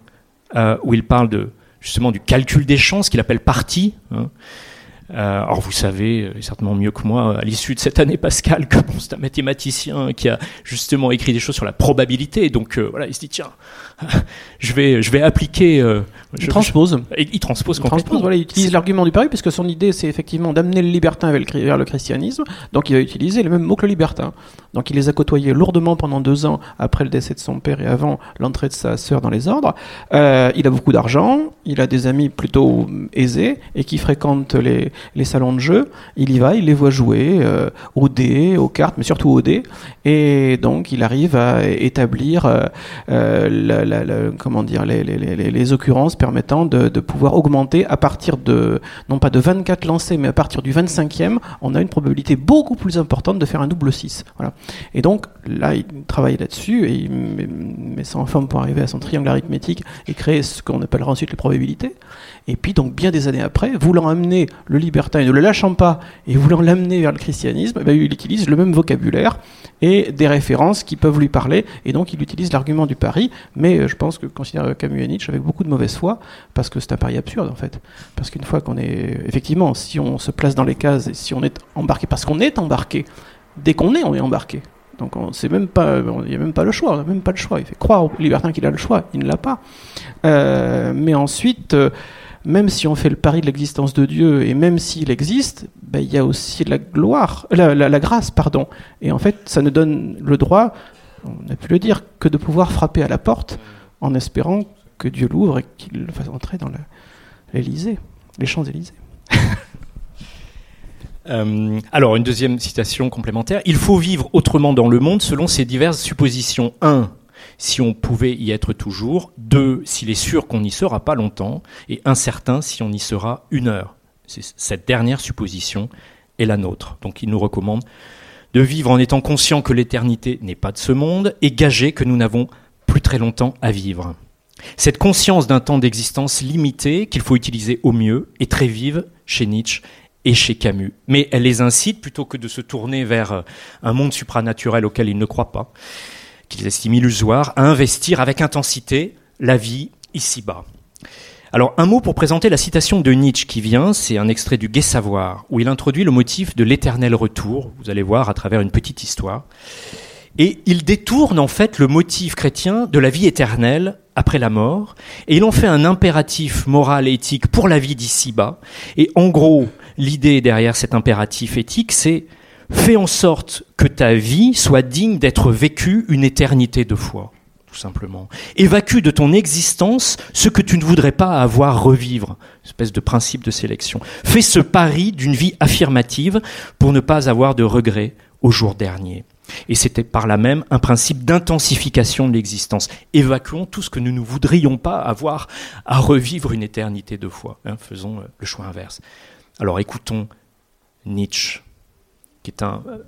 euh, où il parle justement du calcul des chances, qu'il appelle partie. Hein. Euh, alors vous savez euh, certainement mieux que moi à l'issue de cette année Pascal que c'est un mathématicien qui a justement écrit des choses sur la probabilité. Donc voilà, il se dit tiens, je vais, je vais appliquer. Euh, il transpose. il transpose complètement. voilà, il utilise l'argument du pari, puisque son idée, c'est effectivement d'amener le libertin vers le christianisme. Donc il va utiliser les mêmes mots que le libertin. Donc il les a côtoyés lourdement pendant deux ans après le décès de son père et avant l'entrée de sa sœur dans les ordres. Euh, il a beaucoup d'argent, il a des amis plutôt aisés et qui fréquentent les, les salons de jeu. Il y va, il les voit jouer euh, au dé, aux cartes, mais surtout au dé. Et donc il arrive à établir euh, comment dire, les, occurrences permettant de, de, pouvoir augmenter à partir de, non pas de 24 lancés, mais à partir du 25e, on a une probabilité beaucoup plus importante de faire un double 6. Voilà. Et donc là, il travaille là-dessus et il met ça en forme pour arriver à son triangle arithmétique et créer ce qu'on appellera ensuite les probabilités. Et puis donc bien des années après, voulant amener le libertin et ne le lâchant pas et voulant l'amener vers le christianisme, eh ben, il utilise le même vocabulaire et des références qui peuvent lui parler. Et donc il utilise l'argument du pari, mais euh, je pense que considère Camus et Nietzsche avec beaucoup de mauvaise foi, parce que c'est un pari absurde en fait. Parce qu'une fois qu'on est, effectivement, si on se place dans les cases et si on est embarqué, parce qu'on est embarqué, dès qu'on est, on est embarqué. Donc on sait même pas, il n'y a même pas le choix, même pas le choix. Il fait croire au libertin qu'il a le choix, il ne l'a pas. Euh, mais ensuite, euh, même si on fait le pari de l'existence de Dieu et même s'il existe, ben, il y a aussi la gloire, la, la, grâce, pardon. Et en fait, ça nous donne le droit, on a pu le dire, que de pouvoir frapper à la porte en espérant que Dieu l'ouvre et qu'il le fasse entrer dans l'Élysée, les Champs-Élysées. Euh, alors, une deuxième citation complémentaire. Il faut vivre autrement dans le monde selon ces diverses suppositions. 1 si on pouvait y être toujours, deux, s'il est sûr qu'on n'y sera pas longtemps, et incertain si on y sera une heure. Cette dernière supposition est la nôtre. Donc il nous recommande de vivre en étant conscient que l'éternité n'est pas de ce monde et gagé que nous n'avons plus très longtemps à vivre. Cette conscience d'un temps d'existence limité qu'il faut utiliser au mieux est très vive chez Nietzsche et chez Camus. Mais elle les incite, plutôt que de se tourner vers un monde supranaturel auquel ils ne croient pas, qu'ils estiment illusoire, à investir avec intensité la vie ici-bas. Alors un mot pour présenter la citation de Nietzsche qui vient, c'est un extrait du Gai Savoir, où il introduit le motif de l'éternel retour, vous allez voir à travers une petite histoire, et il détourne en fait le motif chrétien de la vie éternelle après la mort, et il en fait un impératif moral et éthique pour la vie d'ici-bas, et en gros, l'idée derrière cet impératif éthique, c'est Fais en sorte que ta vie soit digne d'être vécue une éternité de foi. Tout simplement. Évacue de ton existence ce que tu ne voudrais pas avoir revivre, espèce de principe de sélection. Fais ce pari d'une vie affirmative pour ne pas avoir de regrets au jour dernier. Et c'était par là même un principe d'intensification de l'existence. Évacuons tout ce que nous ne voudrions pas avoir à revivre une éternité de fois. Hein, faisons euh, le choix inverse. Alors écoutons Nietzsche, qui est un euh,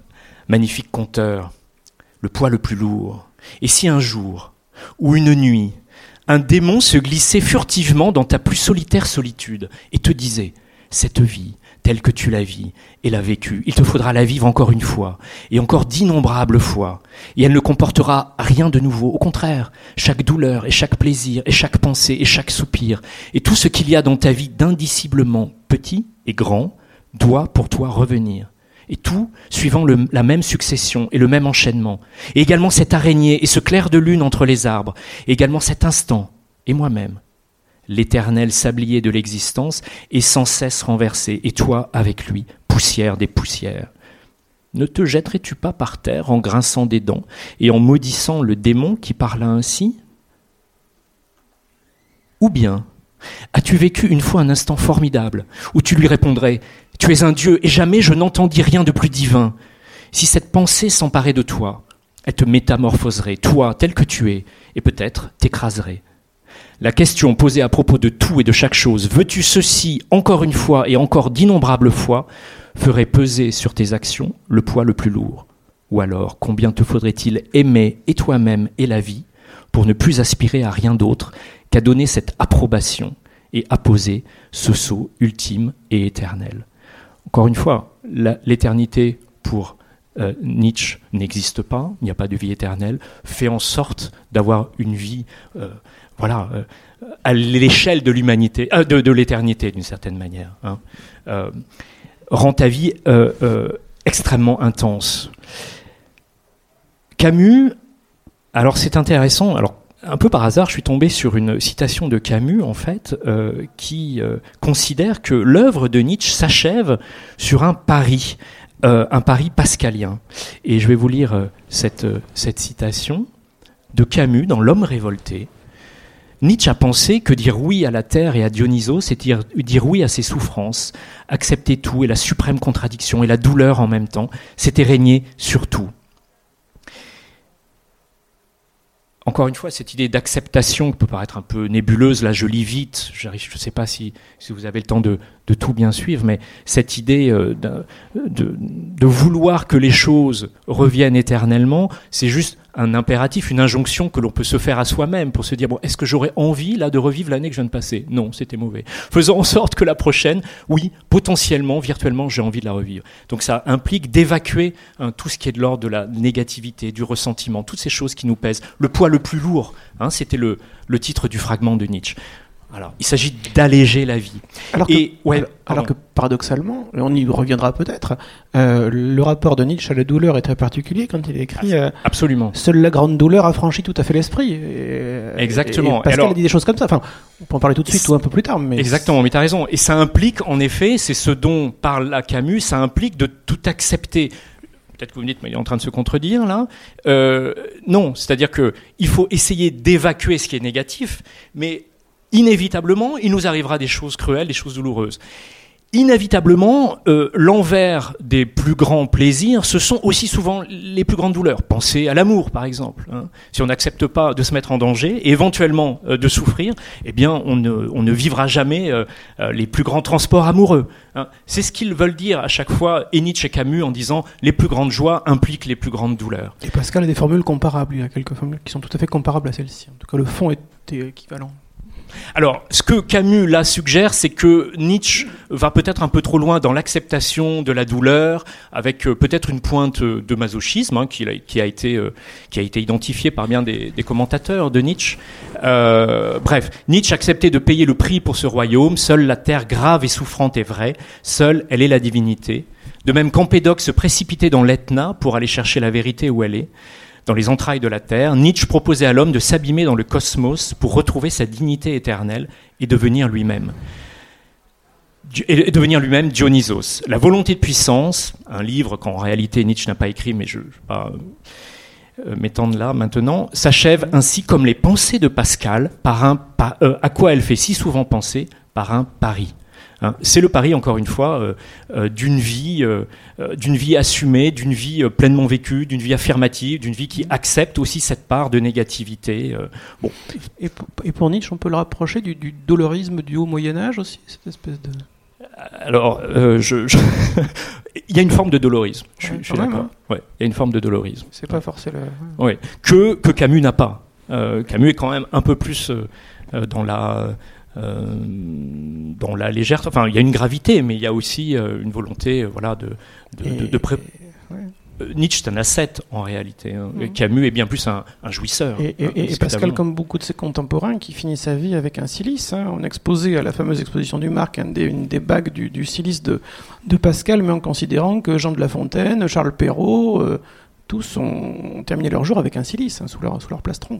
magnifique conteur, le poids le plus lourd. Et si un jour, ou une nuit, un démon se glissait furtivement dans ta plus solitaire solitude et te disait, cette vie, telle que tu la vis et l'as vécue. Il te faudra la vivre encore une fois, et encore d'innombrables fois, et elle ne comportera rien de nouveau. Au contraire, chaque douleur et chaque plaisir et chaque pensée et chaque soupir, et tout ce qu'il y a dans ta vie d'indiciblement petit et grand, doit pour toi revenir. Et tout suivant la même succession et le même enchaînement. Et également cette araignée et ce clair de lune entre les arbres, et également cet instant, et moi-même, l'éternel sablier de l'existence est sans cesse renversé, et toi avec lui, poussière des poussières. Ne te jetterais-tu pas par terre en grinçant des dents et en maudissant le démon qui parla ainsi? Ou bien as-tu vécu une fois un instant formidable où tu lui répondrais Tu es un Dieu et jamais je n'entendis rien de plus divin Si cette pensée s'emparait de toi, elle te métamorphoserait, toi tel que tu es, et peut-être t'écraserait. La question posée à propos de tout et de chaque chose, veux-tu ceci encore une fois et encore d'innombrables fois, ferait peser sur tes actions le poids le plus lourd. Ou alors, combien te faudrait-il aimer et toi-même et la vie pour ne plus aspirer à rien d'autre qu'à donner cette approbation et apposer ce sceau ultime et éternel? Encore une fois, l'éternité pour euh, Nietzsche n'existe pas, il n'y a pas de vie éternelle, fait en sorte d'avoir une vie euh, voilà, euh, à l'échelle de l'humanité, de, l'éternité d'une certaine manière, hein. rend ta vie extrêmement intense. Camus, alors c'est intéressant, alors un peu par hasard, je suis tombé sur une citation de Camus, en fait, qui considère que l'œuvre de Nietzsche s'achève sur un pari, un pari pascalien. Et je vais vous lire cette, cette citation de Camus dans L'homme révolté. Nietzsche a pensé que dire oui à la terre et à Dionysos, c'est dire, dire, oui à ses souffrances, accepter tout et la suprême contradiction et la douleur en même temps, c'était régner sur tout. Encore une fois, cette idée d'acceptation peut paraître un peu nébuleuse, là je lis vite, je ne sais pas si, vous avez le temps de, tout bien suivre, mais cette idée euh, de, vouloir que les choses reviennent éternellement, c'est juste un impératif, une injonction que l'on peut se faire à soi-même pour se dire, est-ce que j'aurais envie là de revivre l'année que je viens de passer? Non, c'était mauvais. Faisons en sorte que la prochaine, oui, potentiellement, virtuellement, j'ai envie de la revivre. Donc ça implique d'évacuer hein, tout ce qui est de l'ordre de la négativité, du ressentiment, toutes ces choses qui nous pèsent. Le poids le plus lourd, hein, c'était le titre du fragment de Nietzsche. Alors, il s'agit d'alléger la vie. Alors que, ouais, alors, que paradoxalement, on y reviendra peut-être, euh, le rapport de Nietzsche à la douleur est très particulier quand il écrit euh, Absolument. Seule la grande douleur affranchit tout à fait l'esprit. Exactement. Et Pascal a dit des choses comme ça. Enfin, on peut en parler tout de suite ou un peu plus tard. Mais Exactement, mais tu as raison. Et ça implique, en effet, c'est ce dont parle Camus, ça implique de tout accepter peut-être que vous me dites, mais il est en train de se contredire là. Euh, non, c'est-à-dire que il faut essayer d'évacuer ce qui est négatif, mais inévitablement, il nous arrivera des choses cruelles, des choses douloureuses. Inévitablement, euh, l'envers des plus grands plaisirs, ce sont aussi souvent les plus grandes douleurs. Pensez à l'amour, par exemple. Hein. Si on n'accepte pas de se mettre en danger, et éventuellement euh, de souffrir, eh bien, on ne, vivra jamais euh, les plus grands transports amoureux. Hein. C'est ce qu'ils veulent dire à chaque fois, et Nietzsche et Camus, en disant les plus grandes joies impliquent les plus grandes douleurs. Et Pascal a des formules comparables. Il y a quelques formules qui sont tout à fait comparables à celle-ci. En tout cas, le fond est équivalent. Alors, ce que Camus là suggère, c'est que Nietzsche va peut-être un peu trop loin dans l'acceptation de la douleur, avec euh, peut-être une pointe de masochisme hein, qui, a, été, euh, qui a été identifiée par bien des, commentateurs de Nietzsche. Euh, bref, Nietzsche acceptait de payer le prix pour ce royaume. Seule la terre grave et souffrante est vraie. Seule elle est la divinité. De même qu'Empédocle se précipitait dans l'Etna pour aller chercher la vérité où elle est dans les entrailles de la Terre, Nietzsche proposait à l'homme de s'abîmer dans le cosmos pour retrouver sa dignité éternelle et devenir lui-même. Et devenir lui-même Dionysos. La volonté de puissance, un livre qu'en réalité Nietzsche n'a pas écrit, mais je, pas, euh, m'étendre là maintenant, s'achève ainsi comme les pensées de Pascal, par un, euh, à quoi elle fait si souvent penser, par un pari. Hein. C'est le pari, encore une fois, d'une vie, d'une vie assumée, d'une vie pleinement vécue, d'une vie affirmative, d'une vie qui accepte aussi cette part de négativité. bon. Et, pour, Nietzsche, on peut le rapprocher du, du dolorisme du haut Moyen Âge aussi, cette espèce de alors, euh, je, il y a une forme de dolorisme. Je, suis d'accord. Hein. Ouais, il y a une forme de dolorisme. C'est pas forcément. Ouais. Que, que Camus n'a pas. Euh, Camus est quand même un peu plus euh, dans la. Dans la légèreté, enfin il y a une gravité, mais il y a aussi une volonté, voilà, de, de, de, euh, Nietzsche est un ascète en réalité. Hein. Mhm. Camus est bien plus un, jouisseur. Et, hein, Pascal, comme beaucoup de ses contemporains, qui finit sa vie avec un silice. Hein. On a exposé à la fameuse exposition du Marc une des bagues du, silice de, Pascal, mais en considérant que Jean de La Fontaine, Charles Perrault, euh, tous ont, terminé leur jour avec un silice sous, leur, sous leur plastron.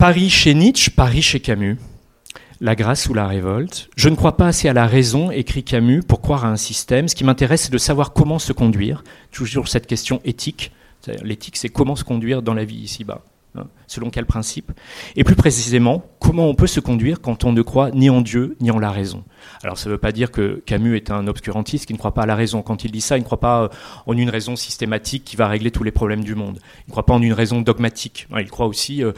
Paris chez Nietzsche, Paris chez Camus la grâce ou la révolte. Je ne crois pas assez à la raison, écrit Camus, pour croire à un système. Ce qui m'intéresse, c'est de savoir comment se conduire. Toujours cette question éthique. L'éthique, c'est comment se conduire dans la vie ici-bas. Hein, selon quel principe Et plus précisément, comment on peut se conduire quand on ne croit ni en Dieu ni en la raison Alors ça ne veut pas dire que Camus est un obscurantiste qui ne croit pas à la raison. Quand il dit ça, il ne croit pas euh, en une raison systématique qui va régler tous les problèmes du monde. Il ne croit pas en une raison dogmatique. Il croit aussi euh,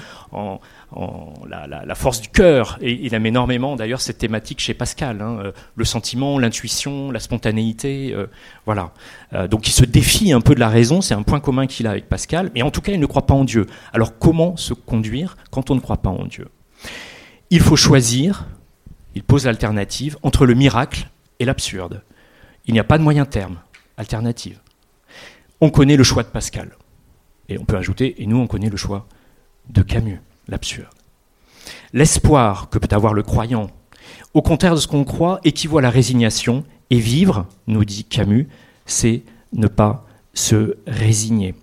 la, force du cœur. Il aime énormément d'ailleurs cette thématique chez Pascal, hein, euh, le sentiment, l'intuition, la spontanéité. Euh, voilà. Euh, donc il se défie un peu de la raison, c'est un point commun qu'il a avec Pascal, mais en tout cas il ne croit pas en Dieu. Alors comment se conduire quand on ne croit pas en Dieu? Il faut choisir, il pose l'alternative, entre le miracle et l'absurde. Il n'y a pas de moyen terme, alternative. On connaît le choix de Pascal. Et on peut ajouter, et nous on connaît le choix de Camus l'absurde. L'espoir que peut avoir le croyant, au contraire de ce qu'on croit, équivaut à la résignation, et vivre, nous dit Camus, c'est ne pas se résigner.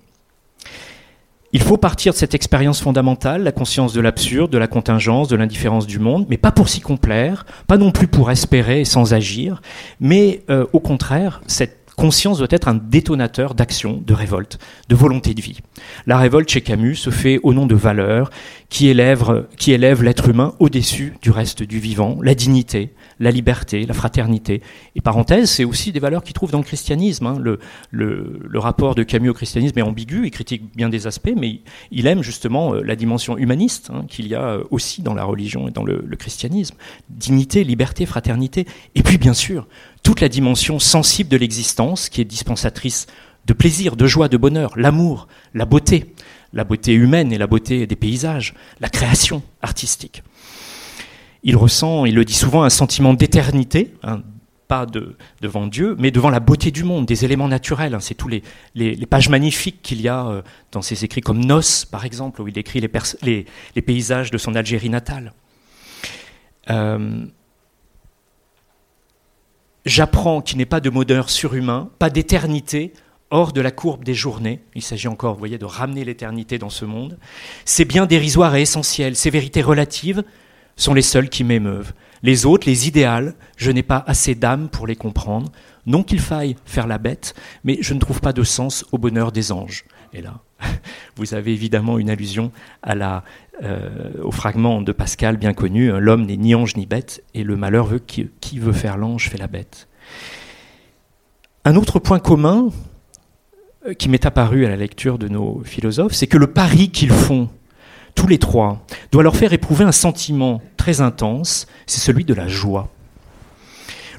Il faut partir de cette expérience fondamentale, la conscience de l'absurde, de la contingence, de l'indifférence du monde, mais pas pour s'y complaire, pas non plus pour espérer sans agir, mais euh, au contraire, cette conscience doit être un détonateur d'action, de révolte, de volonté de vie. La révolte chez Camus se fait au nom de valeurs qui élèvent, qui élèvent l'être humain au-dessus du reste du vivant, la dignité, la liberté, la fraternité. Et parenthèse, c'est aussi des valeurs qu'il trouve dans le christianisme. Hein. Le, le, le, rapport de Camus au christianisme est ambigu, il critique bien des aspects, mais il aime justement euh, la dimension humaniste hein, qu'il y a euh, aussi dans la religion et dans le christianisme. Dignité, liberté, fraternité. Et puis bien sûr, toute la dimension sensible de l'existence qui est dispensatrice de plaisir, de joie, de bonheur, l'amour, la beauté, la beauté humaine et la beauté des paysages, la création artistique. Il ressent, il le dit souvent, un sentiment d'éternité, hein, pas devant Dieu, mais devant la beauté du monde, des éléments naturels. Hein. c'est tous les, pages magnifiques qu'il y a euh, dans ses écrits, comme Nos, par exemple, où il décrit les, paysages de son Algérie natale. Euh, J'apprends qu'il n'est pas de modeur surhumain, pas d'éternité hors de la courbe des journées. Il s'agit encore, vous voyez, de ramener l'éternité dans ce monde. C'est bien dérisoire et essentiel. Ces vérités relatives sont les seules qui m'émeuvent. Les autres, les idéales, je n'ai pas assez d'âme pour les comprendre. Non qu'il faille faire la bête, mais je ne trouve pas de sens au bonheur des anges. Et là, vous avez évidemment une allusion euh, au fragment de Pascal bien connu hein, L'homme n'est ni ange ni bête, et le malheur veut qui, qui veut faire l'ange fait la bête. Un autre point commun qui m'est apparu à la lecture de nos philosophes, c'est que le pari qu'ils font, tous les trois, doit leur faire éprouver un sentiment très intense, c'est celui de la joie.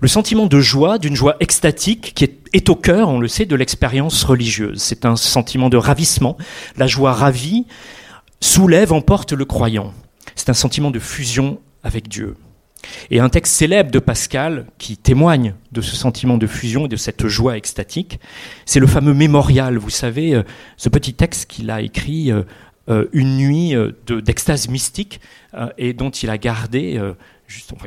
Le sentiment de joie, d'une joie extatique, qui est, au cœur, on le sait, de l'expérience religieuse. C'est un sentiment de ravissement. La joie ravie soulève, emporte le croyant. C'est un sentiment de fusion avec Dieu. Et un texte célèbre de Pascal qui témoigne de ce sentiment de fusion et de cette joie extatique, c'est le fameux mémorial, vous savez, euh, ce petit texte qu'il a écrit euh, euh, une nuit d'extase mystique et dont il a gardé,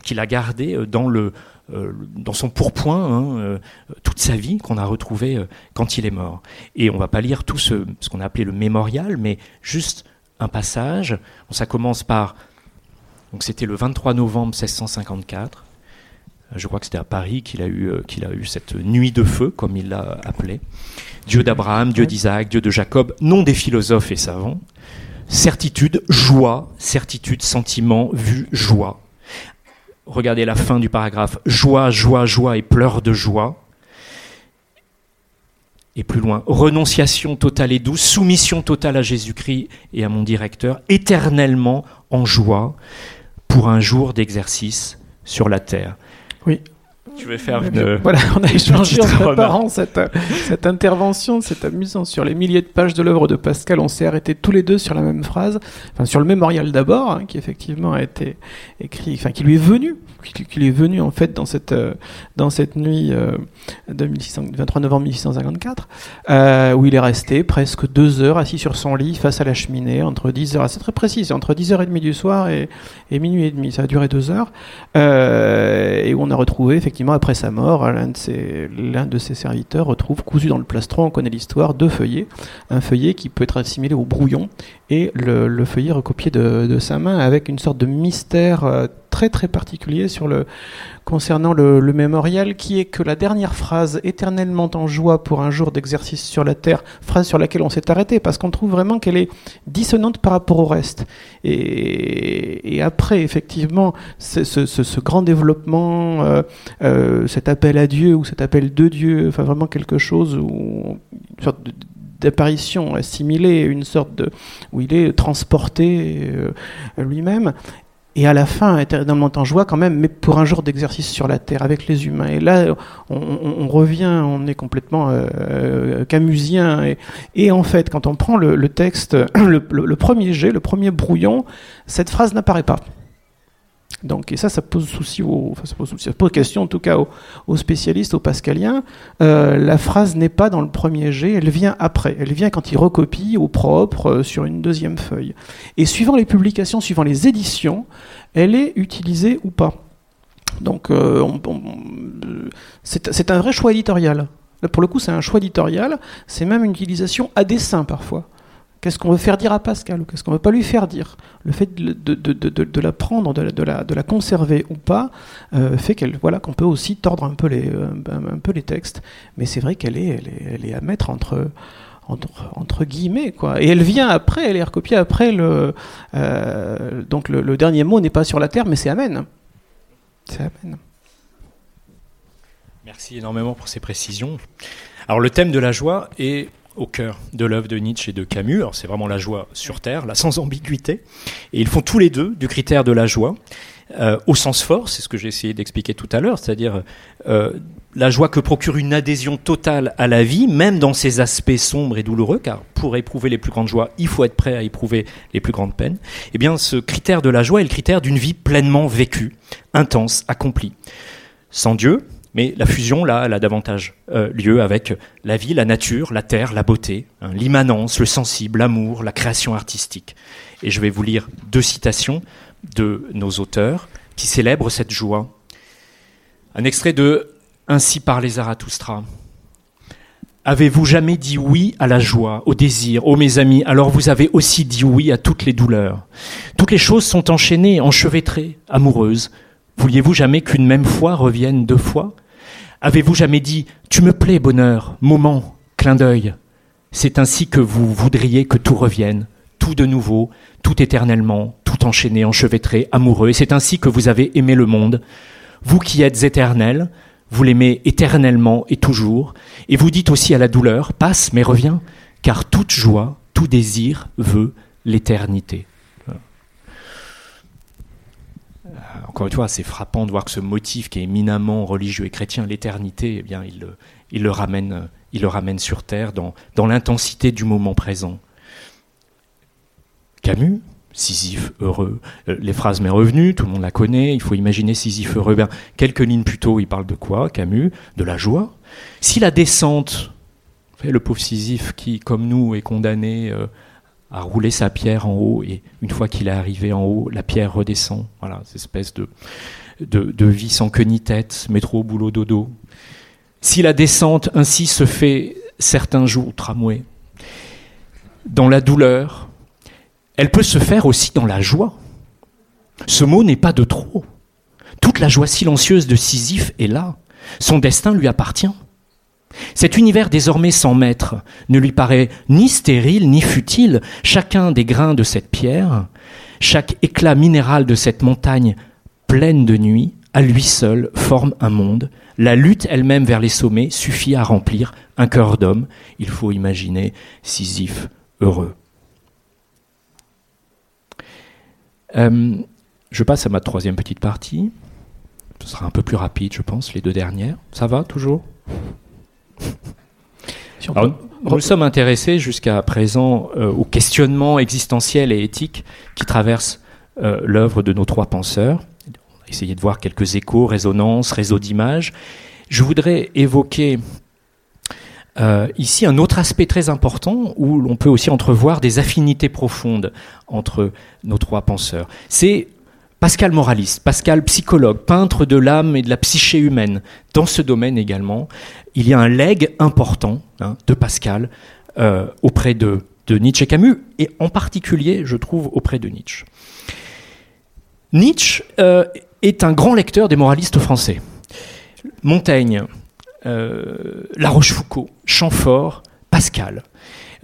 qu'il a gardé dans le, dans son pourpoint hein, toute sa vie qu'on a retrouvé quand il est mort. Et on va pas lire tout ce qu'on a appelé le mémorial, mais juste un passage. Ça commence par, donc c'était le 23 novembre 1654. Je crois que c'était à Paris qu'il a, eu, qu'il a eu cette nuit de feu, comme il l'a appelé. Dieu d'Abraham, Dieu d'Isaac, Dieu de Jacob, non des philosophes et savants. Certitude, joie, certitude, sentiment, vue, joie. Regardez la fin du paragraphe. Joie, joie, joie et pleurs de joie. Et plus loin, renonciation totale et douce, soumission totale à Jésus-Christ et à mon directeur, éternellement en joie pour un jour d'exercice sur la terre. Tu veux faire une. Voilà, on a échangé en préparant cette, cette intervention, c'est amusant. Sur les milliers de pages de l'œuvre de Pascal, on s'est arrêté tous les deux sur la même phrase, enfin sur le mémorial d'abord, hein, qui effectivement a été écrit, enfin qui lui est venu, qui, lui est venu en fait dans cette, euh, dans cette nuit euh, de 23 novembre 1654, euh, où il est resté presque deux heures assis sur son lit face à la cheminée, entre 10 heures, c'est très précis, entre 10h30 du soir et, et, minuit et demi, ça a duré deux heures, et où on a retrouvé effectivement après sa mort, l'un de, ses, l'un de ses serviteurs retrouve cousu dans le plastron, on connaît l'histoire, deux feuillets. Un feuillet qui peut être assimilé au brouillon et le, feuillet recopié de, sa main avec une sorte de mystère euh, très très particulier sur le, concernant le, mémorial qui est que la dernière phrase, éternellement en joie pour un jour d'exercice sur la terre, phrase sur laquelle on s'est arrêté parce qu'on trouve vraiment qu'elle est dissonante par rapport au reste. Et, après, effectivement, ce, grand développement, euh, euh, cet appel à Dieu ou cet appel de Dieu, enfin vraiment quelque chose où une sorte d'apparition assimilée, une sorte de où il est transporté euh, lui-même et à la fin éternellement en joie quand même, mais pour un jour d'exercice sur la terre avec les humains. Et là, on, revient, on est complètement euh, euh, camusien. Et, et, en fait, quand on prend le, texte, le, premier jet, le premier brouillon, cette phrase n'apparaît pas. Donc, et ça, ça pose souci, enfin, ça pose, souci, question en tout cas aux, spécialistes, aux pascaliens. Euh, la phrase n'est pas dans le premier jet, elle vient après. Elle vient quand il recopie au propre euh, sur une deuxième feuille. Et suivant les publications, suivant les éditions, elle est utilisée ou pas. Donc, euh, c'est un vrai choix éditorial. Là, pour le coup, c'est un choix éditorial. C'est même une utilisation à dessein parfois. Qu'est-ce qu'on veut faire dire à Pascal ou qu'est-ce qu'on ne veut pas lui faire dire? Le fait de, de, la prendre, de la, de la, conserver ou pas, euh, fait qu'elle, voilà, qu'on peut aussi tordre un peu les, euh, un, peu les textes. Mais c'est vrai qu'elle est, elle est, à mettre entre, entre, guillemets. Quoi. Et elle vient après, elle est recopiée après. Le, euh, donc le, dernier mot n'est pas sur la terre, mais c'est Amen. C'est Amen. Merci énormément pour ces précisions. Alors le thème de la joie est au cœur de l'œuvre de Nietzsche et de Camus. c'est vraiment la joie sur Terre, là, sans ambiguïté. Et ils font tous les deux du critère de la joie, euh, au sens fort, c'est ce que j'ai essayé d'expliquer tout à l'heure, c'est-à-dire euh, la joie que procure une adhésion totale à la vie, même dans ses aspects sombres et douloureux, car pour éprouver les plus grandes joies, il faut être prêt à éprouver les plus grandes peines. Eh bien, ce critère de la joie est le critère d'une vie pleinement vécue, intense, accomplie. Sans Dieu, mais la fusion, là, elle a davantage euh, lieu avec la vie, la nature, la terre, la beauté, hein, l'immanence, le sensible, l'amour, la création artistique. Et je vais vous lire deux citations de nos auteurs qui célèbrent cette joie. Un extrait de Ainsi parlait Zarathustra. Avez-vous jamais dit oui à la joie, au désir, ô mes amis, alors vous avez aussi dit oui à toutes les douleurs. Toutes les choses sont enchaînées, enchevêtrées, amoureuses. Vouliez-vous jamais qu'une même fois revienne deux fois? Avez-vous jamais dit ⁇ Tu me plais, bonheur, moment, clin d'œil ⁇ C'est ainsi que vous voudriez que tout revienne, tout de nouveau, tout éternellement, tout enchaîné, enchevêtré, amoureux, et c'est ainsi que vous avez aimé le monde. Vous qui êtes éternel, vous l'aimez éternellement et toujours, et vous dites aussi à la douleur, passe mais reviens, car toute joie, tout désir veut l'éternité. Encore une fois, c'est frappant de voir que ce motif qui est éminemment religieux et chrétien, l'éternité, eh bien, il, le ramène, il le ramène sur terre dans, l'intensité du moment présent. Camus, Sisyphe heureux. Euh, les phrases m'est revenue, tout le monde la connaît. Il faut imaginer Sisyphe heureux. Bien, quelques lignes plus tôt, il parle de quoi, Camus? De la joie. Si la descente, le pauvre Sisyphe qui, comme nous, est condamné euh, à rouler sa pierre en haut, et une fois qu'il est arrivé en haut, la pierre redescend. Voilà, cette espèce de, vie sans queue ni tête, métro, boulot, dodo. Si la descente ainsi se fait certains jours, tramway, dans la douleur, elle peut se faire aussi dans la joie. Ce mot n'est pas de trop. Toute la joie silencieuse de Sisyphe est là. Son destin lui appartient. Cet univers désormais sans maître ne lui paraît ni stérile ni futile. Chacun des grains de cette pierre, chaque éclat minéral de cette montagne pleine de nuit, à lui seul forme un monde. La lutte elle-même vers les sommets suffit à remplir un cœur d'homme. Il faut imaginer Sisyphe heureux. Euh, je passe à ma troisième petite partie. Ce sera un peu plus rapide, je pense, les deux dernières. Ça va toujours? Nous sommes intéressés jusqu'à présent euh, au questionnement existentiel et éthique qui traverse euh, l'œuvre de nos trois penseurs. On a essayé de voir quelques échos, résonances, réseaux d'images. Je voudrais évoquer euh, ici un autre aspect très important où l'on peut aussi entrevoir des affinités profondes entre nos trois penseurs. C'est Pascal moraliste, Pascal psychologue, peintre de l'âme et de la psyché humaine. Dans ce domaine également, il y a un legs important hein, de Pascal euh, auprès de, Nietzsche et Camus, et en particulier, je trouve, auprès de Nietzsche. Nietzsche euh, est un grand lecteur des moralistes français. Montaigne, euh, La Rochefoucauld, Chamfort, Pascal.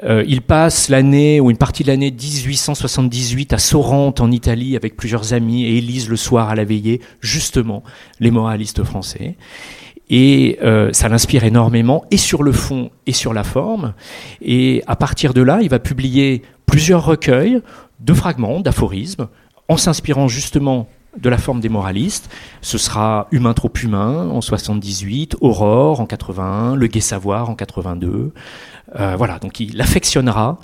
Euh, il passe l'année ou une partie de l'année 1878 à Sorrente en Italie avec plusieurs amis et lisent le soir à la veillée justement les moralistes français. Et euh, ça l'inspire énormément, et sur le fond et sur la forme. Et à partir de là, il va publier plusieurs recueils de fragments, d'aphorismes, en s'inspirant justement de la forme des moralistes. Ce sera Humain trop humain en 78, Aurore en 81, Le Gai Savoir en 82, euh, voilà, donc il affectionnera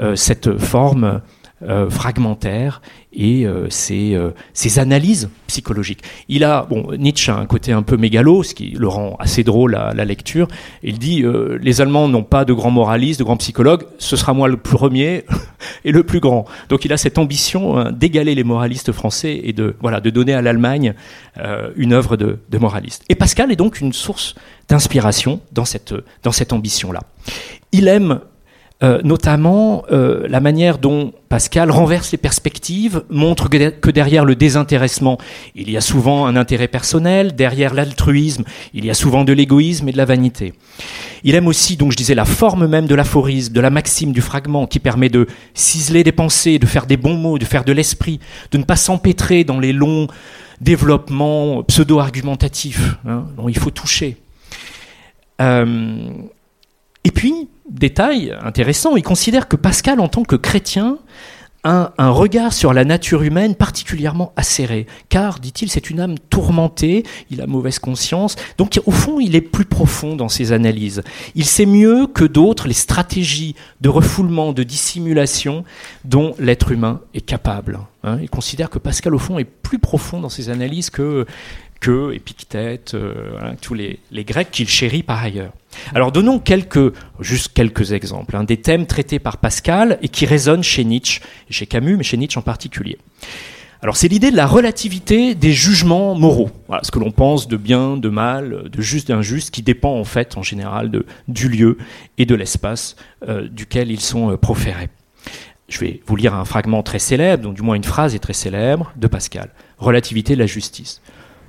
euh, cette forme euh, fragmentaire et ses, analyses psychologiques. Il a, bon, Nietzsche a un côté un peu mégalo, ce qui le rend assez drôle à la lecture. Il dit les Allemands n'ont pas de grands moralistes, de grands psychologues, ce sera moi le premier et le plus grand. Donc il a cette ambition hein, d'égaler les moralistes français et de voilà de donner à l'Allemagne une œuvre de, de moraliste. Et Pascal est donc une source d'inspiration dans cette dans cette ambition là. Il aime euh, notamment euh, la manière dont Pascal renverse les perspectives, montre que derrière le désintéressement, il y a souvent un intérêt personnel, derrière l'altruisme, il y a souvent de l'égoïsme et de la vanité. Il aime aussi, donc je disais, la forme même de l'aphorisme, de la maxime, du fragment, qui permet de ciseler des pensées, de faire des bons mots, de faire de l'esprit, de ne pas s'empêtrer dans les longs développements pseudo-argumentatifs hein, dont il faut toucher. Euh, et puis, détail intéressant, il considère que Pascal, en tant que chrétien, un regard sur la nature humaine particulièrement acéré, car, dit-il, c'est une âme tourmentée, il a mauvaise conscience, donc au fond, il est plus profond dans ses analyses. Il sait mieux que d'autres les stratégies de refoulement, de dissimulation dont l'être humain est capable. Hein. il considère que Pascal, au fond, est plus profond dans ses analyses que que Épictète, euh, tous les, Grecs qu'il chérit par ailleurs. Alors donnons quelques, juste quelques exemples, hein, des thèmes traités par Pascal et qui résonnent chez Nietzsche, chez Camus, mais chez Nietzsche en particulier. Alors c'est l'idée de la relativité des jugements moraux, voilà, ce que l'on pense de bien, de mal, de juste, d'injuste, qui dépend en fait en général du lieu et de l'espace euh, duquel ils sont euh, proférés. Je vais vous lire un fragment très célèbre, donc du moins une phrase est très célèbre, de Pascal. Relativité de la justice.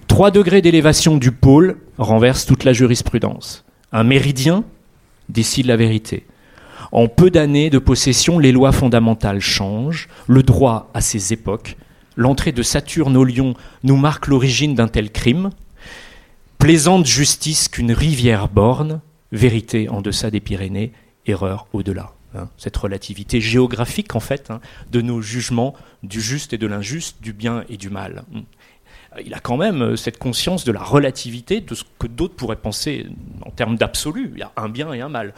3 degrés d'élévation du pôle renversent toute la jurisprudence. Un méridien décide la vérité. En peu d'années de possession, les lois fondamentales changent, le droit à ses époques. L'entrée de Saturne au Lion nous marque l'origine d'un tel crime. Plaisante justice qu'une rivière borne, vérité en deçà des Pyrénées, erreur au-delà. Hein. cette relativité géographique, en fait, hein, de nos jugements du juste et de l'injuste, du bien et du mal il a quand même euh, cette conscience de la relativité de ce que d'autres pourraient penser en termes d'absolu. Il y a un bien et un mal.